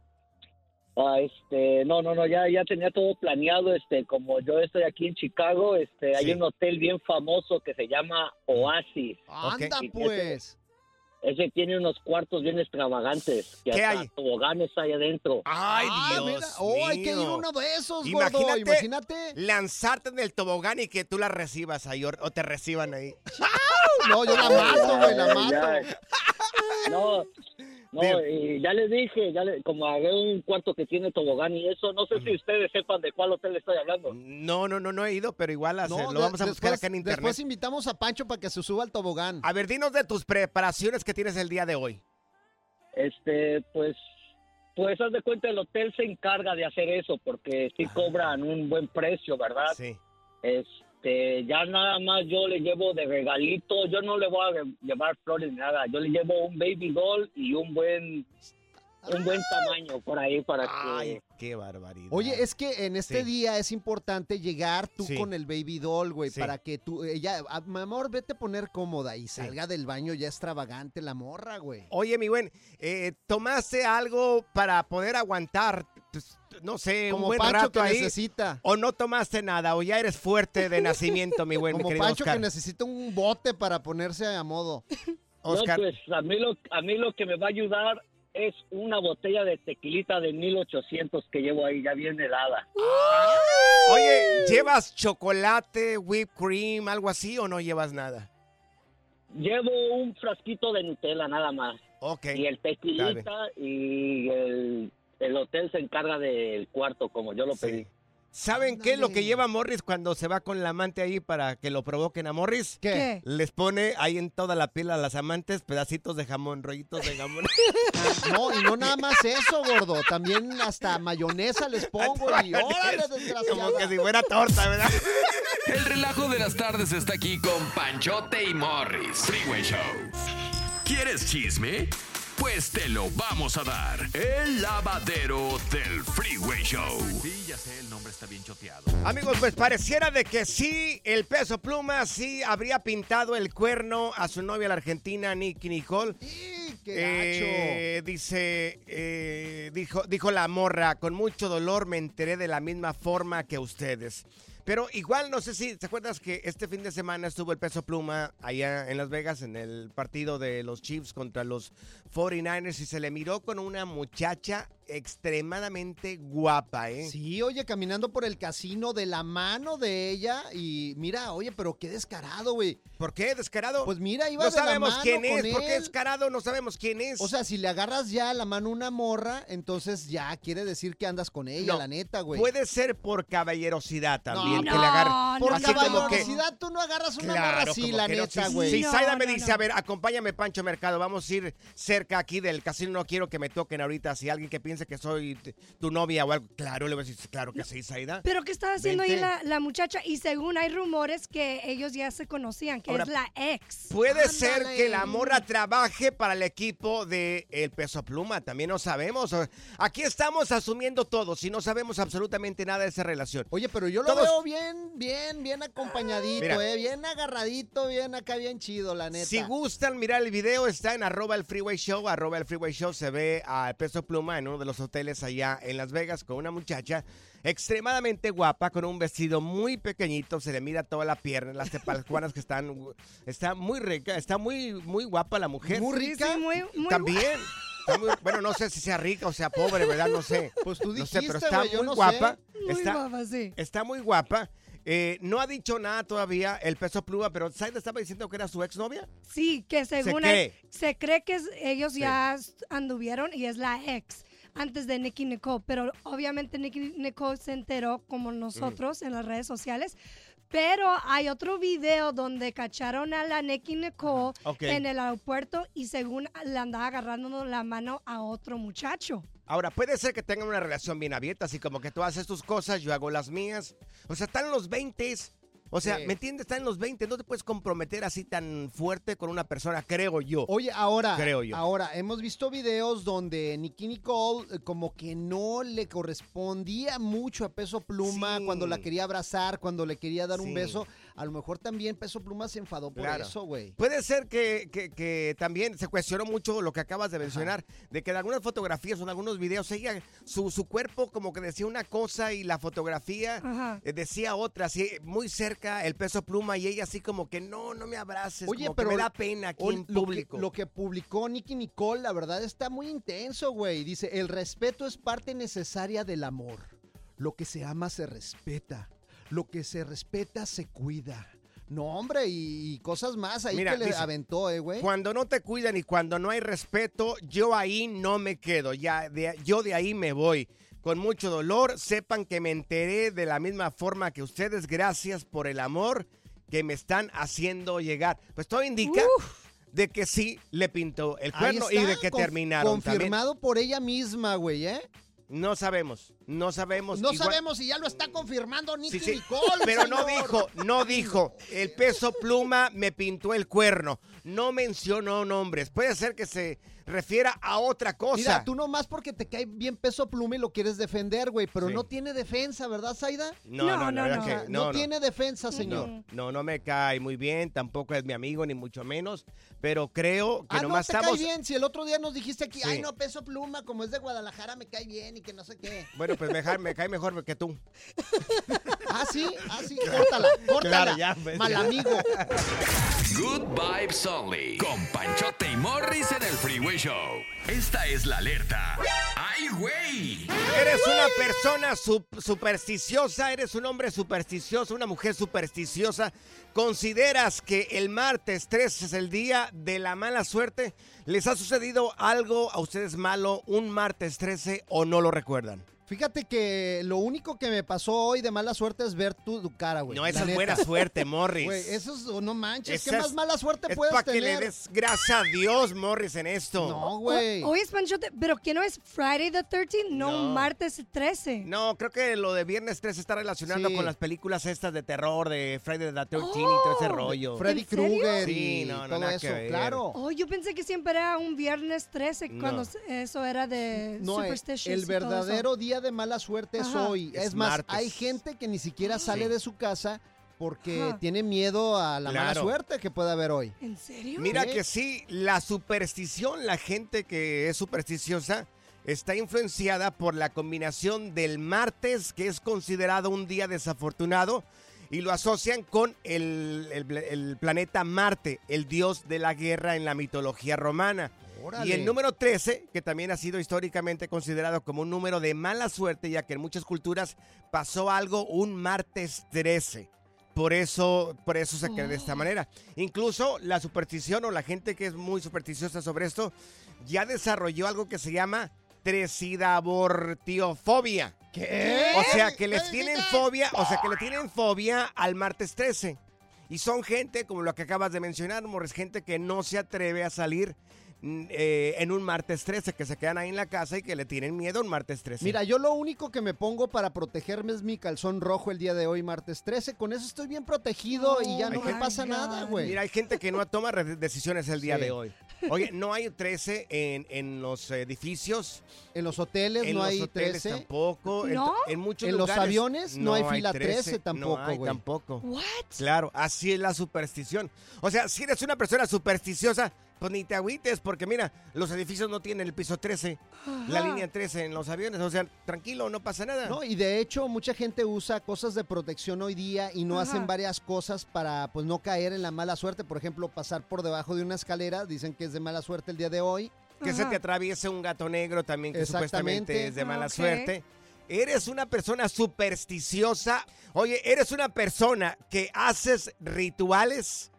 Ah, este, no, no, no, ya, ya tenía todo planeado, este, como yo estoy aquí en Chicago, este, hay un hotel bien famoso que se llama Oasis. Anda, pues. ese tiene unos cuartos bien extravagantes. Que ¿Qué hasta hay? toboganes hay adentro. Ay, Ah, Dios mira. Oh, hay que ir uno de esos, gordo. Imagínate, lanzarte en el tobogán y que tú la recibas ahí o o te reciban ahí. No, yo la mato, güey, la mato. No, no, y ya les dije, ya le, como agarré un cuarto que tiene tobogán y eso, no sé si ustedes sepan de cuál hotel estoy hablando. No, no, no, no he ido, pero igual hace- No, lo de- vamos a buscar después- acá en internet. Después invitamos a Pancho para que se suba al tobogán. A ver, dinos de tus preparaciones que tienes el día de hoy. Este, pues, pues haz de cuenta el hotel se encarga de hacer eso porque sí cobran un buen precio, ¿verdad? Sí. Este, ya nada más yo le llevo de regalito, yo no le voy a llevar flores ni nada, yo le llevo un baby doll y un buen un buen tamaño por ahí para que Ay, qué barbaridad. Oye, es que en este Sí. día es importante llegar tú Sí. con el baby doll, güey, Sí. para que tú, ella, ah, mi amor, vete a poner cómoda y salga del baño ya extravagante la morra, güey. Oye, mi buen, eh, ¿tomaste algo para poder aguantar, no sé, Como un buen Pancho rato que ahí? necesita. ¿O no tomaste nada? ¿O ya eres fuerte de <laughs> nacimiento, mi buen, mi Como querido Pancho Oscar? que necesita un bote para ponerse a modo. <laughs> Oscar. No, pues a mí lo a mí lo que me va a ayudar es una botella de tequilita de 1800 que llevo ahí ya bien helada. Oye, ¿llevas chocolate, whipped cream, algo así o no llevas nada? Llevo un frasquito de Nutella nada más. Ok. Y el tequilita y el, el hotel se encarga del cuarto como yo lo pedí. ¿Saben qué es lo que lleva Morris cuando se va con la amante ahí para que lo provoquen a Morris? ¿Qué? ¿Qué? Les pone ahí en toda la piel a las amantes pedacitos de jamón, rollitos de jamón. <laughs> No, y no nada más eso, gordo. También hasta mayonesa les pongo y órale. Como que si fuera torta, ¿verdad? <laughs> El relajo de las tardes está aquí con Panchote y Morris. Freeway Show. ¿Quieres chisme? Pues te lo vamos a dar. El lavadero del Freeway Show. Sí, ya sé, el nombre está bien choteado. Amigos, pues pareciera de que sí, el peso pluma sí habría pintado el cuerno a su novia la argentina Nicky Nicole. ¡Qué Eh, dice, eh, dijo, dijo la morra, con mucho dolor me enteré de la misma forma que ustedes. Pero igual, no sé si te acuerdas que este fin de semana estuvo el peso pluma allá en Las Vegas en el partido de los Chiefs contra los 49ers y se le miró con una muchacha extremadamente guapa, ¿eh? Sí, oye, caminando por el casino de la mano de ella y mira, oye, pero qué descarado, güey. ¿Por qué descarado? Pues mira, iba no de la sabemos mano quién es, con ¿por qué él. descarado? No sabemos quién es. O sea, si le agarras ya la mano a una morra, entonces ya quiere decir que andas con ella, No, la neta, güey. Puede ser por caballerosidad también No, que le agarre. Por Así como que- caballerosidad tú no agarras una morra así, la no. neta, Si- güey. Si No, Zaida me no, dice, no. a ver, acompáñame, Pancho Mercado, vamos a ir cerca aquí del casino, no quiero que me toquen ahorita. Si alguien que piense que soy tu novia o algo, claro, le voy a decir, claro que sí, Zaida. Pero ¿qué estaba haciendo ahí la, la muchacha? Y según hay rumores que ellos ya se conocían, que Ahora, es la ex. Puede ser que la morra trabaje para el equipo de El Peso Pluma, también no sabemos. Aquí estamos asumiendo todo, si no sabemos absolutamente nada de esa relación. Oye, pero yo lo Todos- veo bien, bien, bien acompañadito, Mira. eh, bien agarradito, bien acá, bien chido, la neta. Si gustan mirar el video, está en arroba el freeway show. Arroba el freeway show se ve a Peso Pluma en uno de los hoteles allá en Las Vegas con una muchacha extremadamente guapa, con un vestido muy pequeñito. Se le mira toda la pierna, las tepalcuanas que están. Está muy rica, está muy, muy guapa la mujer. Muy rica. sí, muy, muy También. Está muy- bueno, no sé si sea rica o sea pobre, ¿verdad? No sé. Pues tú No sé, pero dijiste, está muy no guapa. Muy está, guapa, sí. está muy guapa. Eh, no ha dicho nada todavía el peso pluma, pero ¿sabes? estaba diciendo que era su exnovia. Sí, que según cree. se cree que ellos ya anduvieron y es la ex antes de Nicky Nicole, pero obviamente Nicky Nicole se enteró como nosotros en las redes sociales. Pero hay otro video donde cacharon a la Nicky Nicole en el aeropuerto y según le andaba agarrando la mano a otro muchacho. Ahora, puede ser que tengan una relación bien abierta, así como que tú haces tus cosas, yo hago las mías. O sea, están los 20. O sea, Sí. ¿me entiendes? Están en los 20. No te puedes comprometer así tan fuerte con una persona, creo yo. Oye, ahora, Creo yo. ahora, hemos visto videos donde Nicky Nicole eh, como que no le correspondía mucho a Peso Pluma Sí. cuando la quería abrazar, cuando le quería dar Sí. un beso. A lo mejor también Peso Pluma se enfadó por Claro. eso, güey. Puede ser que, que- que también se cuestionó mucho lo que acabas de mencionar, de que en algunas fotografías o en algunos videos ella, su, su cuerpo como que decía una cosa y la fotografía eh, decía otra, así muy cerca el peso pluma y ella así como que no, no me abraces, Oye, como que pero me da pena aquí o- en lo que- público. Lo que, publicó Nicky Nicole, la verdad, está muy intenso, güey. Dice, el respeto es parte necesaria del amor. Lo que se ama se respeta. Lo que se respeta se cuida. No, hombre, y, y cosas más ahí Mira, que le dice, aventó, eh, güey. Cuando no te cuidan y cuando no hay respeto, yo ahí no me quedo, ya de- yo de ahí me voy. Con mucho dolor, sepan que me enteré de la misma forma que ustedes, gracias por el amor que me están haciendo llegar. Pues todo indica de que sí le pintó el cuerno y de que conf- terminaron. también. Confirmado por ella misma, güey, ¿eh? No sabemos, no sabemos. No Igual- sabemos si ya lo está confirmando Nicky Sí, sí, Nicole. Pero no dijo, no dijo, el peso pluma me pintó el cuerno. No mencionó nombres. Puede ser que se refiera a otra cosa. Mira, tú nomás porque te cae bien peso pluma y lo quieres defender, güey, pero Sí. no tiene defensa, ¿verdad, Zaida? No, no, no, no, no, no. tiene defensa, señor. No, no, no me cae muy bien, tampoco es mi amigo, ni mucho menos, pero creo que Ah, no nomás te estamos... cae bien. Si el otro día nos dijiste aquí, Sí. ay, no, peso pluma, como es de Guadalajara, me cae bien y que no sé qué. Bueno, pues me, cae mejor que tú. <laughs> Ah, sí, ah, sí, córtala, córtala. Claro, ya, pues, Mal amigo. <laughs> Good Vibes Only. Con Panchote Morris en el Freeway Show. Esta es la alerta. ¡Ay, güey! Eres una persona sup- supersticiosa, eres un hombre supersticioso, una mujer supersticiosa. ¿Consideras que el martes 3 es el día de la mala suerte? ¿Les ha sucedido algo a ustedes malo un martes 13 o no lo recuerdan? Fíjate que lo único que me pasó hoy de mala suerte es ver tu, tu cara, güey. No, la esa es buena suerte, Morris. Güey, eso es, oh, no manches, Esa ¿qué es- más mala suerte es puedes para que tener? le des gracias a Dios, Morris, en esto. No, güey. O- Hoy es Panchote, pero que no es Friday the 13th, no, No. martes 13. No, creo que lo de Viernes 3 está relacionado Sí. con las películas estas de terror, de Friday the 13 y todo ese Oh, rollo. Freddy. Krueger Sí, y no, no, todo nada que eso, ver. claro. Oh, yo pensé que siempre era un viernes 13 No. cuando eso era de No, eh, superstitious el todo eso. verdadero día de mala suerte es hoy. Es Es, más, martes. hay gente que ni siquiera sale Sí. de su casa porque Ajá. tiene miedo a la mala suerte que puede haber hoy. ¿En serio? Mira Sí. que sí, la superstición, la gente que es supersticiosa, está influenciada por la combinación del martes, que es considerado un día desafortunado, y lo asocian con el, el- el planeta Marte, el dios de la guerra en la mitología romana. Y el número 13, que también ha sido históricamente considerado como un número de mala suerte, ya que en muchas culturas pasó algo un martes 13. Por eso, por eso se cree de esta Oh. manera. Incluso la superstición o la gente que es muy supersticiosa sobre esto ya desarrolló algo que se llama tresidabortiofobia. ¿Qué? O sea, que les ¿Qué tienen fobia, o sea, que le tienen fobia al martes 13. Y son gente, como lo que acabas de mencionar, Morris, gente que no se atreve a salir eh, en un martes 13, que se quedan ahí en la casa y que le tienen miedo un martes 13. Mira, yo lo único que me pongo para protegerme es mi calzón rojo el día de hoy, martes 13. Con eso estoy bien protegido y ya no me pasa God. nada, güey. Mira, hay gente que no toma decisiones el día Sí. de hoy. Oye, no hay 13 en, en los edificios, En los hoteles en no los hay hoteles 13. tampoco, en- ¿No? en, muchos En los aviones no hay fila 13 tampoco, No hay tampoco. What? Claro, así es la superstición. O sea, si eres una persona supersticiosa, pues ni te agüites, porque mira, los edificios no tienen el piso 13, la línea 13 en los aviones. O sea, tranquilo, no pasa nada. No, y de hecho mucha gente usa cosas de protección hoy día y no Ajá. hacen varias cosas para pues no caer en la mala suerte. Por ejemplo, pasar por debajo de una escalera, dicen que es de mala suerte el día de hoy. que se te atraviese un gato negro también, que supuestamente es de mala suerte. Eres una persona supersticiosa. Oye, eres una persona que haces rituales.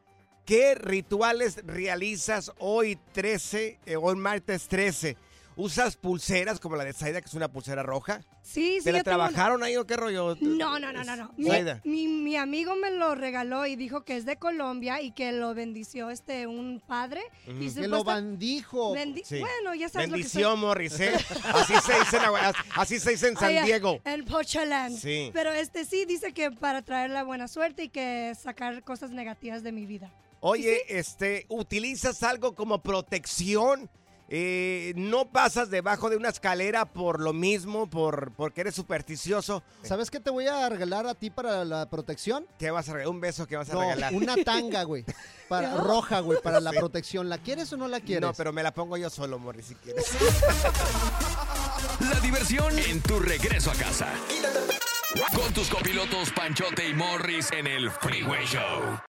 ¿Qué rituales realizas hoy 13, eh, hoy martes 13? ¿Usas pulseras como la de Saida, que es una pulsera roja? Sí, sí. ¿Te la tengo- trabajaron ahí o qué rollo? No, no, no, no, no. Mi, Zaida. mi- mi amigo me lo regaló y dijo que es de Colombia y que lo bendició este un padre. y Ujú. Que lo bendijo. bendi- Sí. Bueno, ya sabes Bendición, Morris, ¿eh? <laughs> Así se dice en, Agua- así se dice en San Diego. En Pochaland. Sí. Pero este sí dice que para traer la buena suerte y que sacar cosas negativas de mi vida. Oye, este, ¿utilizas algo como protección eh, no pasas debajo de una escalera por lo mismo, por porque eres supersticioso. ¿Sabes qué te voy a regalar a ti para la protección? ¿Qué vas a regalar? Un beso que vas a No, regalar. una tanga, güey. <laughs> Para, roja, güey, para <laughs> la protección. ¿La quieres o no la quieres? No, pero me la pongo yo solo, Morris, si quieres. La diversión en tu regreso a casa. Con tus copilotos Panchote y Morris en el Freeway Show.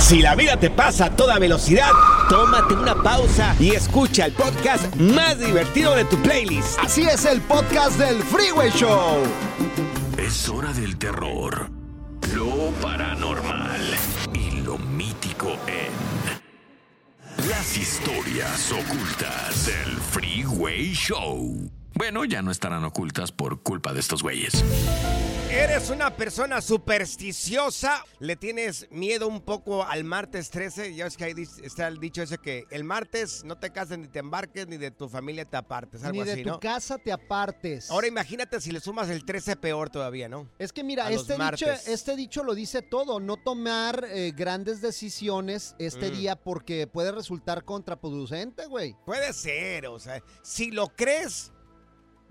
Si la vida te pasa a toda velocidad, tómate una pausa y escucha el podcast más divertido de tu playlist. Así es el podcast del Freeway Show. Es hora del terror, lo paranormal y lo mítico en las historias ocultas del Freeway Show. Bueno, ya no estarán ocultas por culpa de estos güeyes. Eres una persona supersticiosa, le tienes miedo un poco al martes 13, ya ves que ahí está el dicho ese que el martes no te cases ni te embarques ni de tu familia te apartes, algo Ni de así, tu ¿no? casa te apartes. Ahora imagínate si le sumas el 13 peor todavía, ¿no? Es que mira, A los este dicho, martes. este dicho lo dice todo, no tomar eh, grandes decisiones este Mm. día porque puede resultar contraproducente, güey. Puede ser, o sea, si lo crees,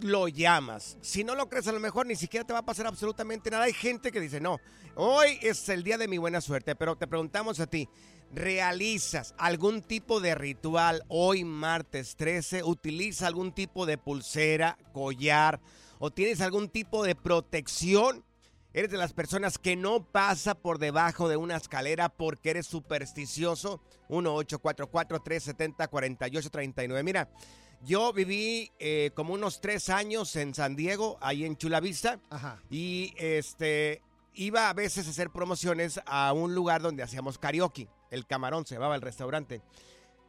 lo llamas. Si no lo crees, a lo mejor ni siquiera te va a pasar absolutamente nada. Hay gente que dice, no, hoy es el día de mi buena suerte, pero te preguntamos a ti, ¿realizas algún tipo de ritual hoy martes 13? ¿Utiliza algún tipo de pulsera, collar o tienes algún tipo de protección? ¿Eres de las personas que no pasa por debajo de una escalera porque eres supersticioso? 1-844-370-4839. Mira, yo viví eh, como unos tres años en San Diego, ahí en Chula Vista. Ajá. Y este iba a veces a hacer promociones a un lugar donde hacíamos karaoke. El Camarón se llamaba el restaurante.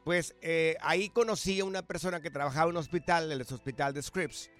Pues eh, ahí conocí a una persona que trabajaba en un hospital, el hospital de Scripps.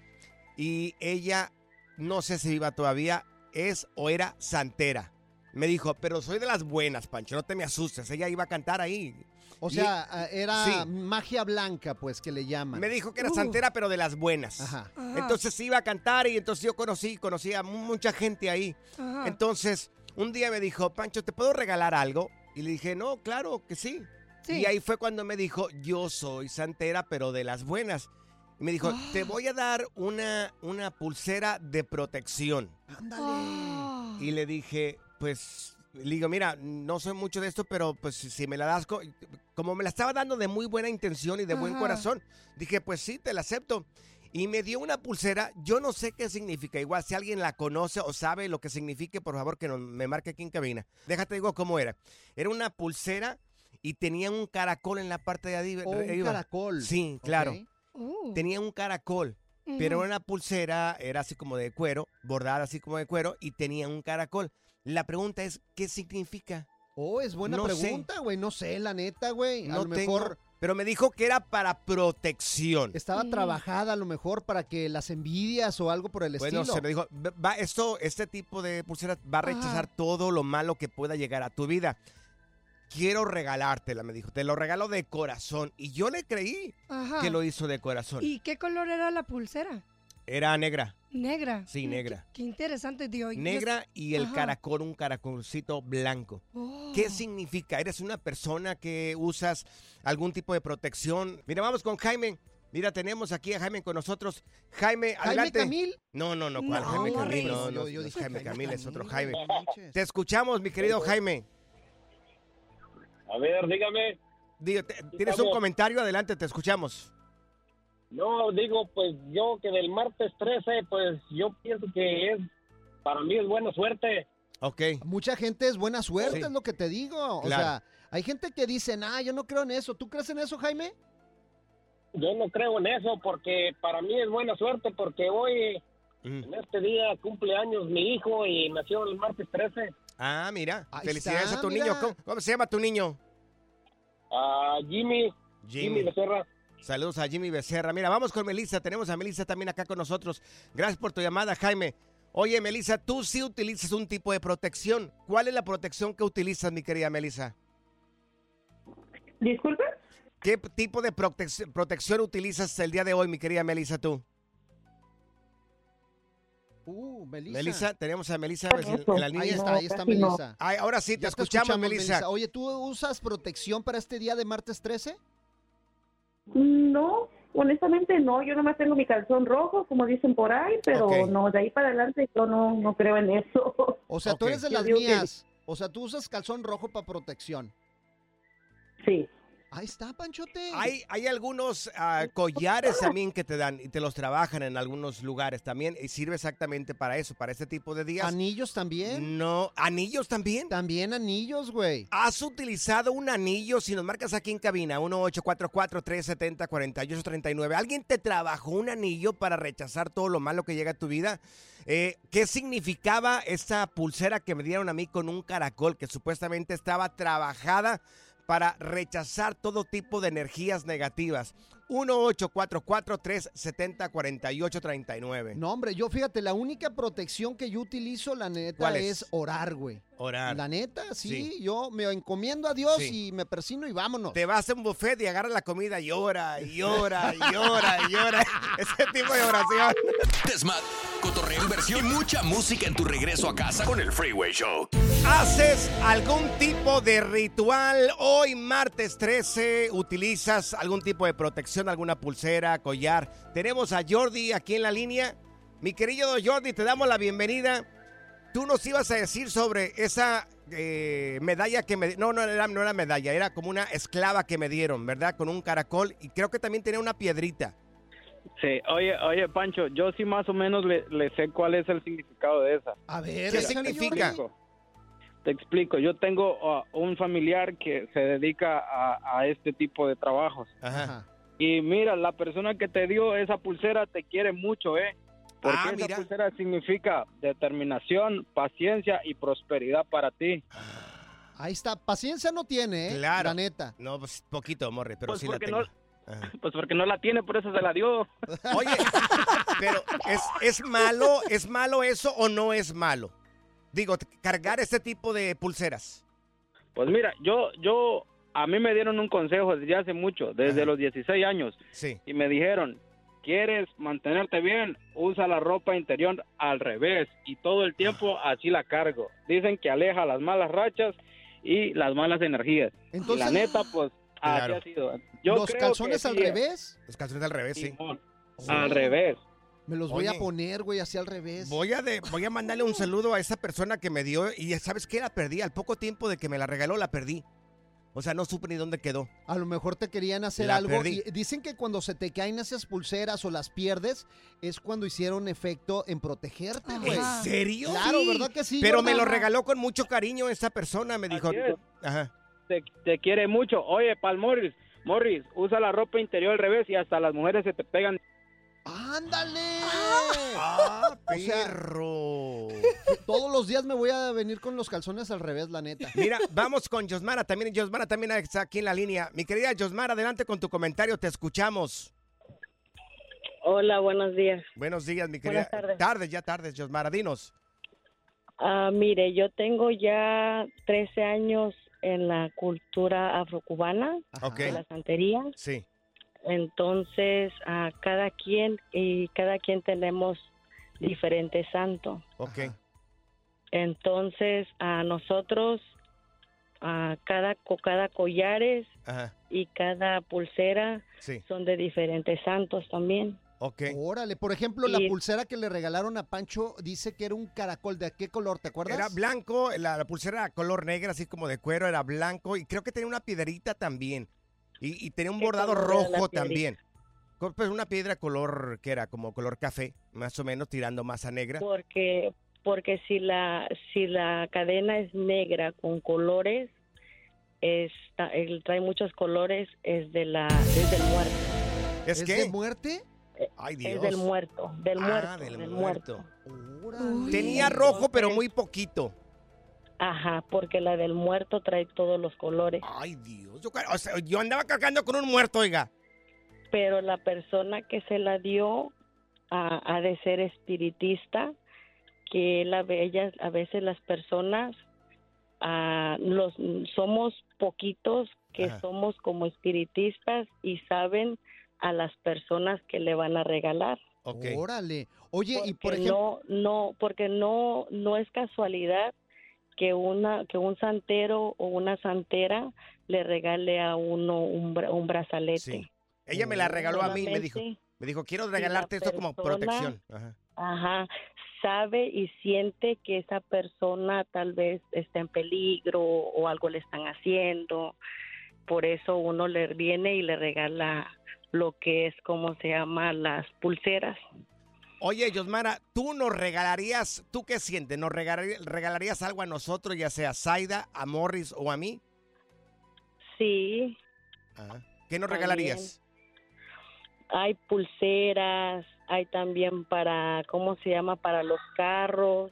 Y ella, no sé si viva todavía, es o era santera. Me dijo, pero soy de las buenas, Pancho, no te me asustes. Ella iba a cantar ahí. O sea, eh, era Sí. magia blanca, pues, que le llaman. Me dijo que era Uh. santera, pero de las buenas. Ajá. Ajá. Entonces iba a cantar y entonces yo conocí, conocí a mu- mucha gente ahí. Ajá. Entonces, un día me dijo, Pancho, ¿te puedo regalar algo? Y le dije, no, claro que sí. Y ahí fue cuando me dijo, yo soy santera, pero de las buenas. Y me dijo, Ah. te voy a dar una, una pulsera de protección. Ah. Y le dije, pues, le digo, mira, no soy mucho de esto, pero pues si- me la das, co- como me la estaba dando de muy buena intención y de buen corazón, dije, pues sí, te la acepto. Y me dio una pulsera, yo no sé qué significa, igual si alguien la conoce o sabe lo que signifique, por favor que no- me marque aquí en cabina. Déjate digo cómo era. Era una pulsera y tenía un caracol en la parte de arriba. Oh, un caracol. Sí, claro. Uh. Tenía un caracol. Pero era una pulsera, era así como de cuero, bordada así como de cuero, y tenía un caracol. La pregunta es, ¿qué significa? Oh, es buena No pregunta, güey. No sé, la neta, güey. A No lo tengo, mejor pero me dijo que era para protección. estaba trabajada, a lo mejor para que las envidias o algo por el Bueno, estilo. se me dijo, "Va- esto, este tipo de pulseras va a rechazar todo lo malo que pueda llegar a tu vida. Quiero regalártela, me dijo. Te lo regalo de corazón. Y yo le creí Ajá. que lo hizo de corazón. ¿Y qué color era la pulsera? Era negra. Negra. Sí, negra. Qué, qué interesante, tío. Yo- Negra y el Ajá. caracol, un caracolcito blanco. Oh. ¿Qué significa? ¿Eres una persona que usas algún tipo de protección? Mira, vamos con Jaime. Mira, tenemos aquí a Jaime con nosotros. Jaime, ¿Jaime adelante. Camil? No, no, no, ¿cuál No, Jaime Camil? No, Yo- no, yo no es dije Jaime Jaime Camil, es otro Camil, Jaime. Te escuchamos, mi querido Jaime. A ver, dígame. Digo, te- ¿Tienes un comentario? Adelante, te escuchamos. No, digo, pues yo que del martes 13, pues yo pienso que es, para mí es buena suerte. Ok. Mucha gente es buena suerte, Sí. es lo que te digo. O sea, hay gente que dice, ah, yo no creo en eso. ¿Tú crees en eso, Jaime? Yo no creo en eso porque para mí es buena suerte porque hoy, en este día, cumple años mi hijo y nació el martes 13. Ah, mira. Ahí Felicidades está, a tu mira. niño. ¿Cómo, cómo se llama tu niño? A Jimmy. Jimmy Becerra. Saludos a Jimmy Becerra. Mira, vamos con Melissa. Tenemos a Melissa también acá con nosotros. Gracias por tu llamada, Jaime. Oye, Melissa, tú sí utilizas un tipo de protección. ¿Cuál es la protección que utilizas, mi querida Melissa? Disculpe. ¿Qué tipo de protec- protección utilizas el día de hoy, mi querida Melissa, tú? Uh, Melissa. Melissa, tenemos a Melissa en, la línea. Ahí está, ahí está Melissa. Ay, ahora sí, te escuchamos, Melissa. Oye, ¿tú usas protección para este día de martes 13? No, honestamente no. Yo nomás tengo mi calzón rojo, como dicen por ahí, pero no, de ahí para adelante yo no, no creo en eso. O sea, tú eres de las que- mías. O sea, tú usas calzón rojo para protección. Sí. Ahí está, Panchote. Hay, hay algunos ah, collares también que te dan y te los trabajan en algunos lugares también y sirve exactamente para eso, para este tipo de días. ¿Anillos también? No, ¿anillos también? También anillos, güey. ¿Has utilizado un anillo? Si nos marcas aquí en cabina, 1844-370-4839. ¿Alguien te trabajó un anillo para rechazar todo lo malo que llega a tu vida? Eh, ¿Qué significaba esta pulsera que me dieron a mí con un caracol que supuestamente estaba trabajada para rechazar todo tipo de energías negativas? 1844-370-4839. No, hombre, yo fíjate, la única protección que yo utilizo, la neta, ¿Cuál es? es? orar, güey. Orar. La neta, sí, Sí. yo me encomiendo a Dios Sí. y me persino y vámonos. Te vas a un buffet y agarras la comida y llora, y llora, y llora, y llora. <laughs> Ese tipo de oración. Desmat, cotorreo, inversión y mucha música en tu regreso a casa con el Freeway Show. ¿Haces algún tipo de ritual? Hoy, martes 13, ¿utilizas algún tipo de protección, alguna pulsera, collar? Tenemos a Jordi aquí en la línea. Mi querido Jordi, te damos la bienvenida. Tú nos ibas a decir sobre esa eh, medalla que me... No, no era, no era medalla, era como una esclava que me dieron, ¿verdad? Con un caracol y creo que también tenía una piedrita. Sí, oye, oye, Pancho, yo sí más o menos le, le sé cuál es el significado de esa. A ver, ¿Qué significa? Explico. Te explico, yo tengo uh, un familiar que se dedica a, a este tipo de trabajos. Ajá. Y mira, la persona que te dio esa pulsera te quiere mucho, ¿eh? Porque Ah, esa mira. pulsera significa determinación, paciencia y prosperidad para ti. Ahí está, paciencia no tiene, ¿eh? Claro. La neta. No, pues poquito, Morri, pero Pues sí la tengo. no- Pues porque no la tiene, por eso se la dio. Oye, <laughs> pero ¿es, ¿es malo, es malo eso o no es malo? Digo, cargar este tipo de pulseras. Pues mira, yo, yo, a mí me dieron un consejo desde hace mucho, desde los 16 años. Sí. Y me dijeron, ¿quieres mantenerte bien? Usa la ropa interior al revés y todo el tiempo así la cargo. Dicen que aleja las malas rachas y las malas energías. Entonces- y la neta, pues, así Claro. ha sido. Yo ¿Los creo calzones que al sí, revés? Los calzones al revés, sí. Al revés. Me los voy a poner, güey, así al revés. Voy a, de- voy a mandarle un saludo a esa persona que me dio y ya sabes que la perdí. Al poco tiempo de que me la regaló, la perdí. O sea, no supe ni dónde quedó. A lo mejor te querían hacer La algo. perdí. Y dicen que cuando se te caen esas pulseras o las pierdes, es cuando hicieron efecto en protegerte, güey. ¿En serio? Claro, Sí. ¿verdad que sí? Pero me lo regaló con mucho cariño esta persona. Me dijo. Así es. Ajá. Te, te quiere mucho. Oye, Pal Morris, Morris, usa la ropa interior al revés y hasta las mujeres se te pegan. ¡Ándale! ¡Ah, O sea, perro! Todos los días me voy a venir con los calzones al revés, la neta. Mira, vamos con Josmara también. Josmara también está aquí en la línea. Mi querida Josmara, adelante con tu comentario. Te escuchamos. Hola, buenos días. Buenos días, mi querida. Buenas tardes. ya tardes, Josmara. Dinos. Ah, mire, yo tengo ya 13 años en la cultura afrocubana Ok. de la santería. Sí. Entonces, a cada quien y cada quien tenemos diferentes santos. Ok. Entonces, a nosotros, a cada, co- cada collares Ajá. y cada pulsera Sí. son de diferentes santos también. Ok. Órale, por ejemplo, la Y- pulsera que le regalaron a Pancho dice que era un caracol. ¿De qué color? ¿Te acuerdas? Era blanco, la, la pulsera era color negra, así como de cuero, era blanco. Y creo que tenía una piedrita también. Y, y tenía un ¿Qué bordado rojo también. Pues una piedra color, que era? Como color café, más o menos, tirando más a negra. Porque porque si la si la cadena es negra con colores está él trae muchos colores es de la es del muerto. ¿Es, ¿Es qué? de muerte? Ay, Dios. Es del muerto, del Ah, muerto, del del, muerto. muerto. Tenía rojo, pero muy poquito. Ajá, porque la del muerto trae todos los colores. Ay, Dios. Yo, o sea, yo andaba cargando con un muerto, oiga. Pero la persona que se la dio ha, ha de ser espiritista, que la ellas a veces las personas ah, los somos poquitos que Ajá. somos como espiritistas y saben a las personas que le van a regalar. Órale. Oye, y por ejemplo, no no porque no no es casualidad que una que un santero o una santera le regale a uno un, bra- un brazalete. Ella me la regaló a mí, me dijo. Me dijo, quiero regalarte esto como protección. Ajá. Ajá, sabe y siente que esa persona tal vez está en peligro o algo le están haciendo. Por eso uno le viene y le regala lo que es, como se llama, las pulseras. Oye, Yosmara, ¿tú nos regalarías, tú qué sientes? ¿Nos regalarí- regalarías algo a nosotros, ya sea a Zaida, a Morris o a mí? Sí. Ajá. ¿Qué nos También. regalarías? Hay pulseras, hay también para, ¿cómo se llama? Para los carros.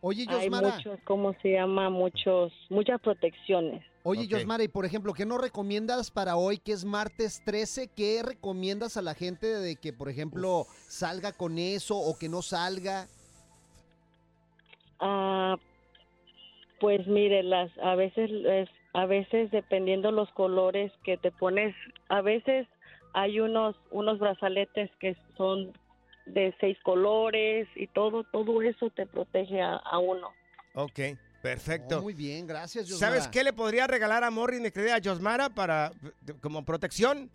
Oye, Hay Yosmara. muchos, ¿cómo se llama? Muchos, muchas protecciones. Oye, Yosmara, y por ejemplo, ¿qué nos recomiendas para hoy, que es martes 13? ¿Qué recomiendas a la gente de que, por ejemplo, salga con eso o que no salga? Ah, pues mire, las a veces es, a veces dependiendo los colores que te pones, a veces hay unos unos brazaletes que son de seis colores y todo todo eso te protege a, a uno. Ok, perfecto. Oh, muy bien, gracias, Yosmara. ¿Sabes qué le podría regalar a Morris, mi querida Yosmara, para, como protección?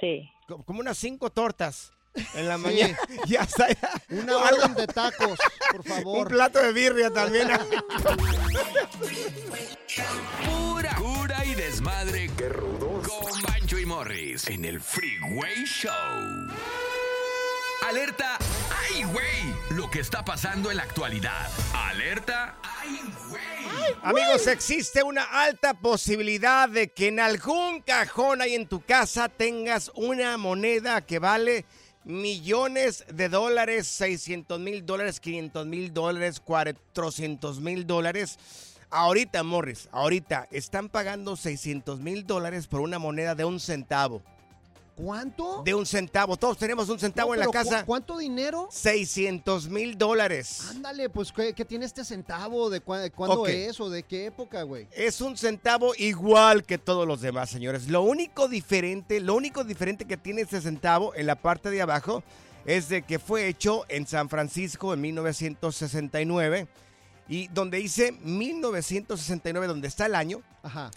Sí. Como unas cinco tortas en la Sí. mañana. <laughs> Ya está. ya. Una orden de tacos, por favor. Un plato de birria también. Pura cura y desmadre. ¡Qué rudos! Con Bancho y Morris en el Freeway Show. Alerta. ¡Ay, güey! Lo que está pasando en la actualidad. Alerta. ¡Ay, güey! Amigos, existe una alta posibilidad de que en algún cajón ahí en tu casa tengas una moneda que vale millones de dólares, 600 mil dólares, 500 mil dólares, 400 mil dólares. Ahorita, Morris, ahorita están pagando 600 mil dólares por una moneda de un centavo. ¿Cuánto? De un centavo. Todos tenemos un centavo No, en la pero ¿cu- casa. ¿Cuánto dinero? 600 mil dólares. Ándale, pues, ¿qué, qué tiene este centavo? ¿De cuándo es o de qué época, güey? Es un centavo igual que todos los demás, señores. Lo único diferente, lo único diferente que tiene este centavo en la parte de abajo es de que fue hecho en San Francisco en 1969 y donde dice 1969 donde está el año. Ajá.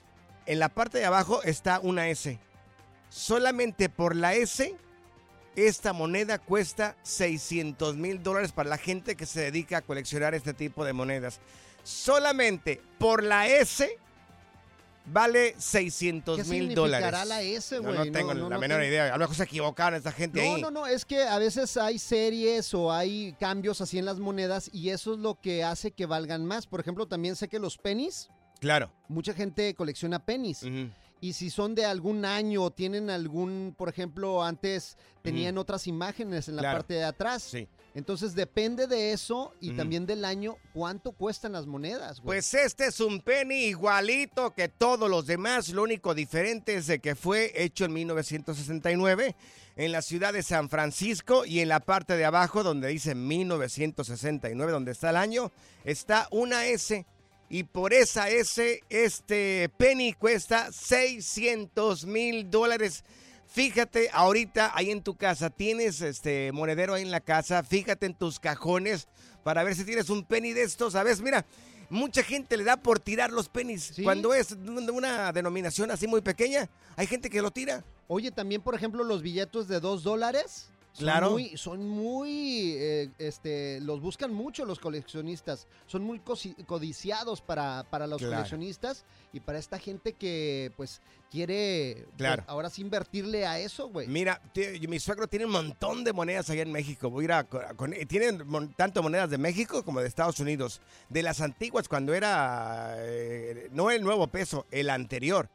En la parte de abajo está una S. Solamente por la S esta moneda cuesta 600 mil dólares para la gente que se dedica a coleccionar este tipo de monedas. Solamente por la S vale 600 ¿Qué mil dólares. la S, No, güey? No, No, tengo no, la no menor tengo- idea. A lo mejor se equivocaron esta gente No, ahí. no, no, es que a veces hay series o hay cambios así en las monedas y eso es lo que hace que valgan más. Por ejemplo, también sé que los pennies, Claro. mucha gente colecciona pennies. Y si son de algún año o tienen algún, por ejemplo, antes tenían otras imágenes en la Claro. parte de atrás. Sí. Entonces depende de eso y también del año, cuánto cuestan las monedas, güey. Pues este es un penny igualito que todos los demás. Lo único diferente es de que fue hecho en 1969 en la ciudad de San Francisco y en la parte de abajo donde dice 1969, donde está el año, está una S. Y por esa S, este penny cuesta 600 mil dólares. Fíjate, ahorita ahí en tu casa, tienes este monedero ahí en la casa, fíjate en tus cajones para ver si tienes un penny de estos, ¿sabes? Mira, mucha gente le da por tirar los pennies. Cuando es de una denominación así muy pequeña, hay gente que lo tira. Oye, también, por ejemplo, los billetes de dos dólares Son Claro. Muy, son muy, eh, este, los buscan mucho los coleccionistas. Son muy codiciados para, para los Claro. coleccionistas y para esta gente que, pues, quiere, pues, Claro. ahora sí invertirle a eso, güey. Mira, mi suegro tiene un montón de monedas allá en México. Voy a ir a co- con- tienen mon- tanto monedas de México como de Estados Unidos. De las antiguas, cuando era, eh, no el nuevo peso, el anterior.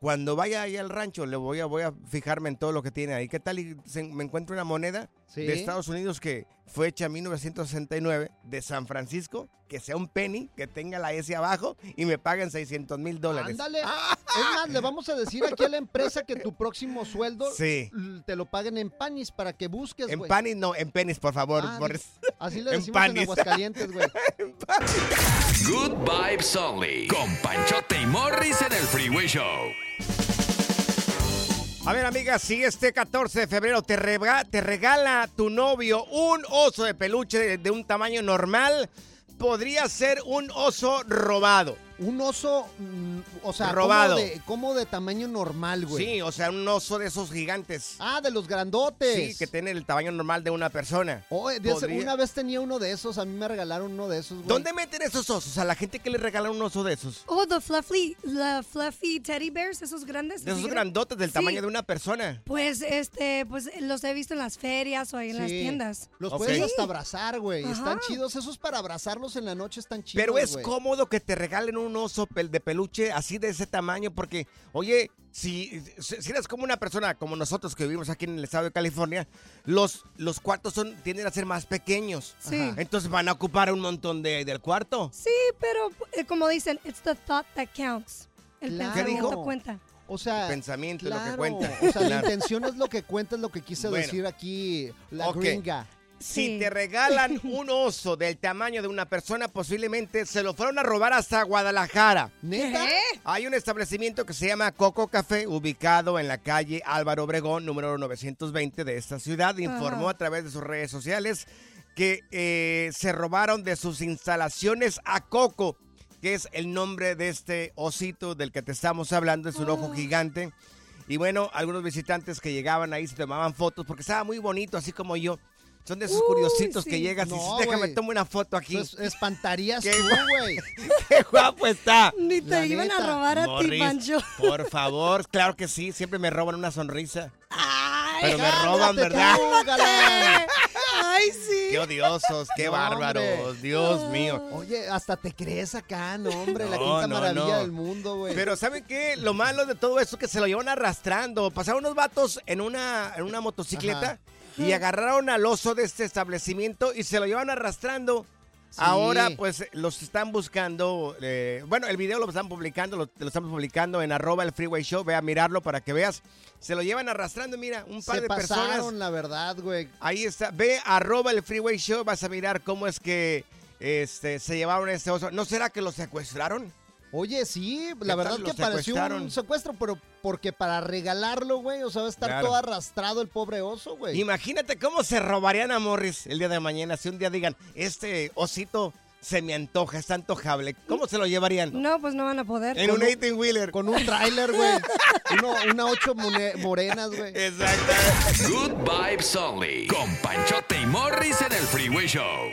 Cuando vaya ahí al rancho, le voy a, voy a fijarme en todo lo que tiene ahí. ¿Qué tal? y se- me encuentro una moneda Sí. de Estados Unidos que fue hecha en 1969 de San Francisco, que sea un penny, que tenga la S abajo y me paguen 600 mil dólares. Ándale. Es más, le vamos a decir aquí a la empresa que tu próximo sueldo <laughs> Sí. te lo paguen en panis para que busques, En pennies, no, en pennies, por favor. Ah, por- Así le en decimos en, panis. Aguascalientes, güey. <laughs> Good Vibes Only. Con Panchote y Morris en el Freeway Show. A ver, amiga, si este 14 de febrero te, rega- te regala tu novio un oso de peluche de, de un tamaño normal, podría ser un oso robado. Un oso, mm, o sea, Robado. Como, de, como de tamaño normal, güey. Sí, o sea, un oso de esos gigantes. Ah, de los grandotes. Sí, que tiene el tamaño normal de una persona. Oye, de ese- Podría- una vez tenía uno de esos, a mí me regalaron uno de esos, güey. ¿Dónde meten esos osos? A la gente que le regala un oso de esos. Oh, the fluffy, the fluffy teddy bears, esos grandes. De así esos gran- grandotes del Sí. tamaño de una persona. Pues, este, pues los he visto en las ferias o ahí en las Sí. tiendas. Los Ok. puedes hasta abrazar, güey. Están Ajá. chidos. Esos para abrazarlos en la noche están chidos, Pero es güey. cómodo que te regalen un oso pel- de peluche así de ese tamaño porque, oye, si, si eres como una persona como nosotros que vivimos aquí en el estado de California, los, los cuartos son, tienden a ser más pequeños. Sí. Ajá. Entonces van a ocupar un montón de, del cuarto. Sí, pero eh, como dicen, it's the thought that counts. El Claro. pensamiento ¿Qué dijo? cuenta. O sea, Pensamiento es lo que cuenta. O sea, la intención es lo que cuenta, es lo que quise Bueno. decir aquí la gringa. Si te regalan <laughs> un oso del tamaño de una persona, posiblemente se lo fueron a robar hasta Guadalajara. ¿Neta? Hay un establecimiento que se llama Coco Café, ubicado en la calle Álvaro Obregón, número 920 de esta ciudad. Informó a través de sus redes sociales que eh, se robaron de sus instalaciones a Coco, que es el nombre de este osito del que te estamos hablando, es un ojo gigante. Y bueno, algunos visitantes que llegaban ahí se tomaban fotos porque estaba muy bonito, así como yo. Son de esos Uy, curiositos que llegas y dices, déjame tomar una foto aquí. Pues espantarías Qué tú, guapo. güey. <laughs> ¡Qué guapo está! Ni te La iban neta. a robar a ti, Pancho. Por favor, claro que sí, siempre me roban una sonrisa. Ay, Pero me roban, ¿verdad? <laughs> Ay, sí. Qué odiosos, qué No, bárbaros, hombre. Dios mío. Oye, hasta te crees acá, no, hombre, la quinta no, maravilla no. del mundo, güey. Pero ¿saben qué? Lo malo de todo eso es que se lo llevan arrastrando. Pasaron unos vatos en una, en una motocicleta Ajá. Y agarraron al oso de este establecimiento y se lo llevan arrastrando. Ahora, pues, los están buscando. eh, bueno, el video lo están publicando, lo, lo estamos publicando en arroba el Freeway Show. Ve a mirarlo para que veas. Se lo llevan arrastrando, mira, un par Se de pasaron, personas. la verdad, güey. Ahí está. Ve arroba el Freeway Show. Vas a mirar cómo es que este, se llevaron este oso. ¿No será que lo secuestraron? Oye, sí, la verdad que pareció un secuestro, pero porque para regalarlo, güey, o sea, va a estar Claro. todo arrastrado el pobre oso, güey. Imagínate cómo se robarían a Morris el día de mañana. Si un día digan, este osito se me antoja, está antojable. ¿Cómo se lo llevarían? No, pues no van a poder. En un 18-wheeler. Con un tráiler, güey. <laughs> Una ocho morenas, güey. Exacto. Good Vibes Only. Con Panchote y Morris en el Freeway Show.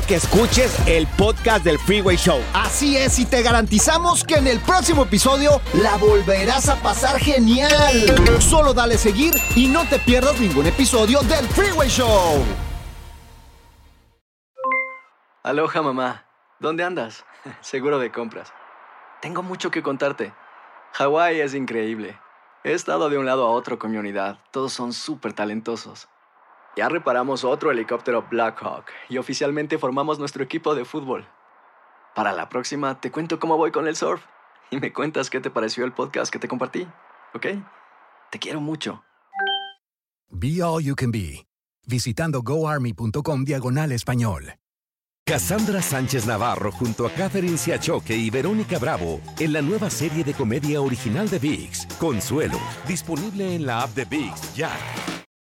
que escuches el podcast del Freeway Show. Así es, y te garantizamos que en el próximo episodio la volverás a pasar genial. Solo dale seguir y no te pierdas ningún episodio del Freeway Show. Aloha mamá, ¿dónde andas? <laughs> Seguro de compras. Tengo mucho que contarte. Hawái es increíble. He estado de un lado a otro con mi unidad. Todos son súper talentosos. Ya reparamos otro helicóptero Blackhawk y oficialmente formamos nuestro equipo de fútbol. Para la próxima te cuento cómo voy con el surf y me cuentas qué te pareció el podcast que te compartí, ¿ok? Te quiero mucho. Be All You Can Be, visitando goarmy.com diagonal español. Cassandra Sánchez Navarro junto a Catherine Siachoque y Verónica Bravo en la nueva serie de comedia original de VIX, Consuelo, disponible en la app de VIX ya.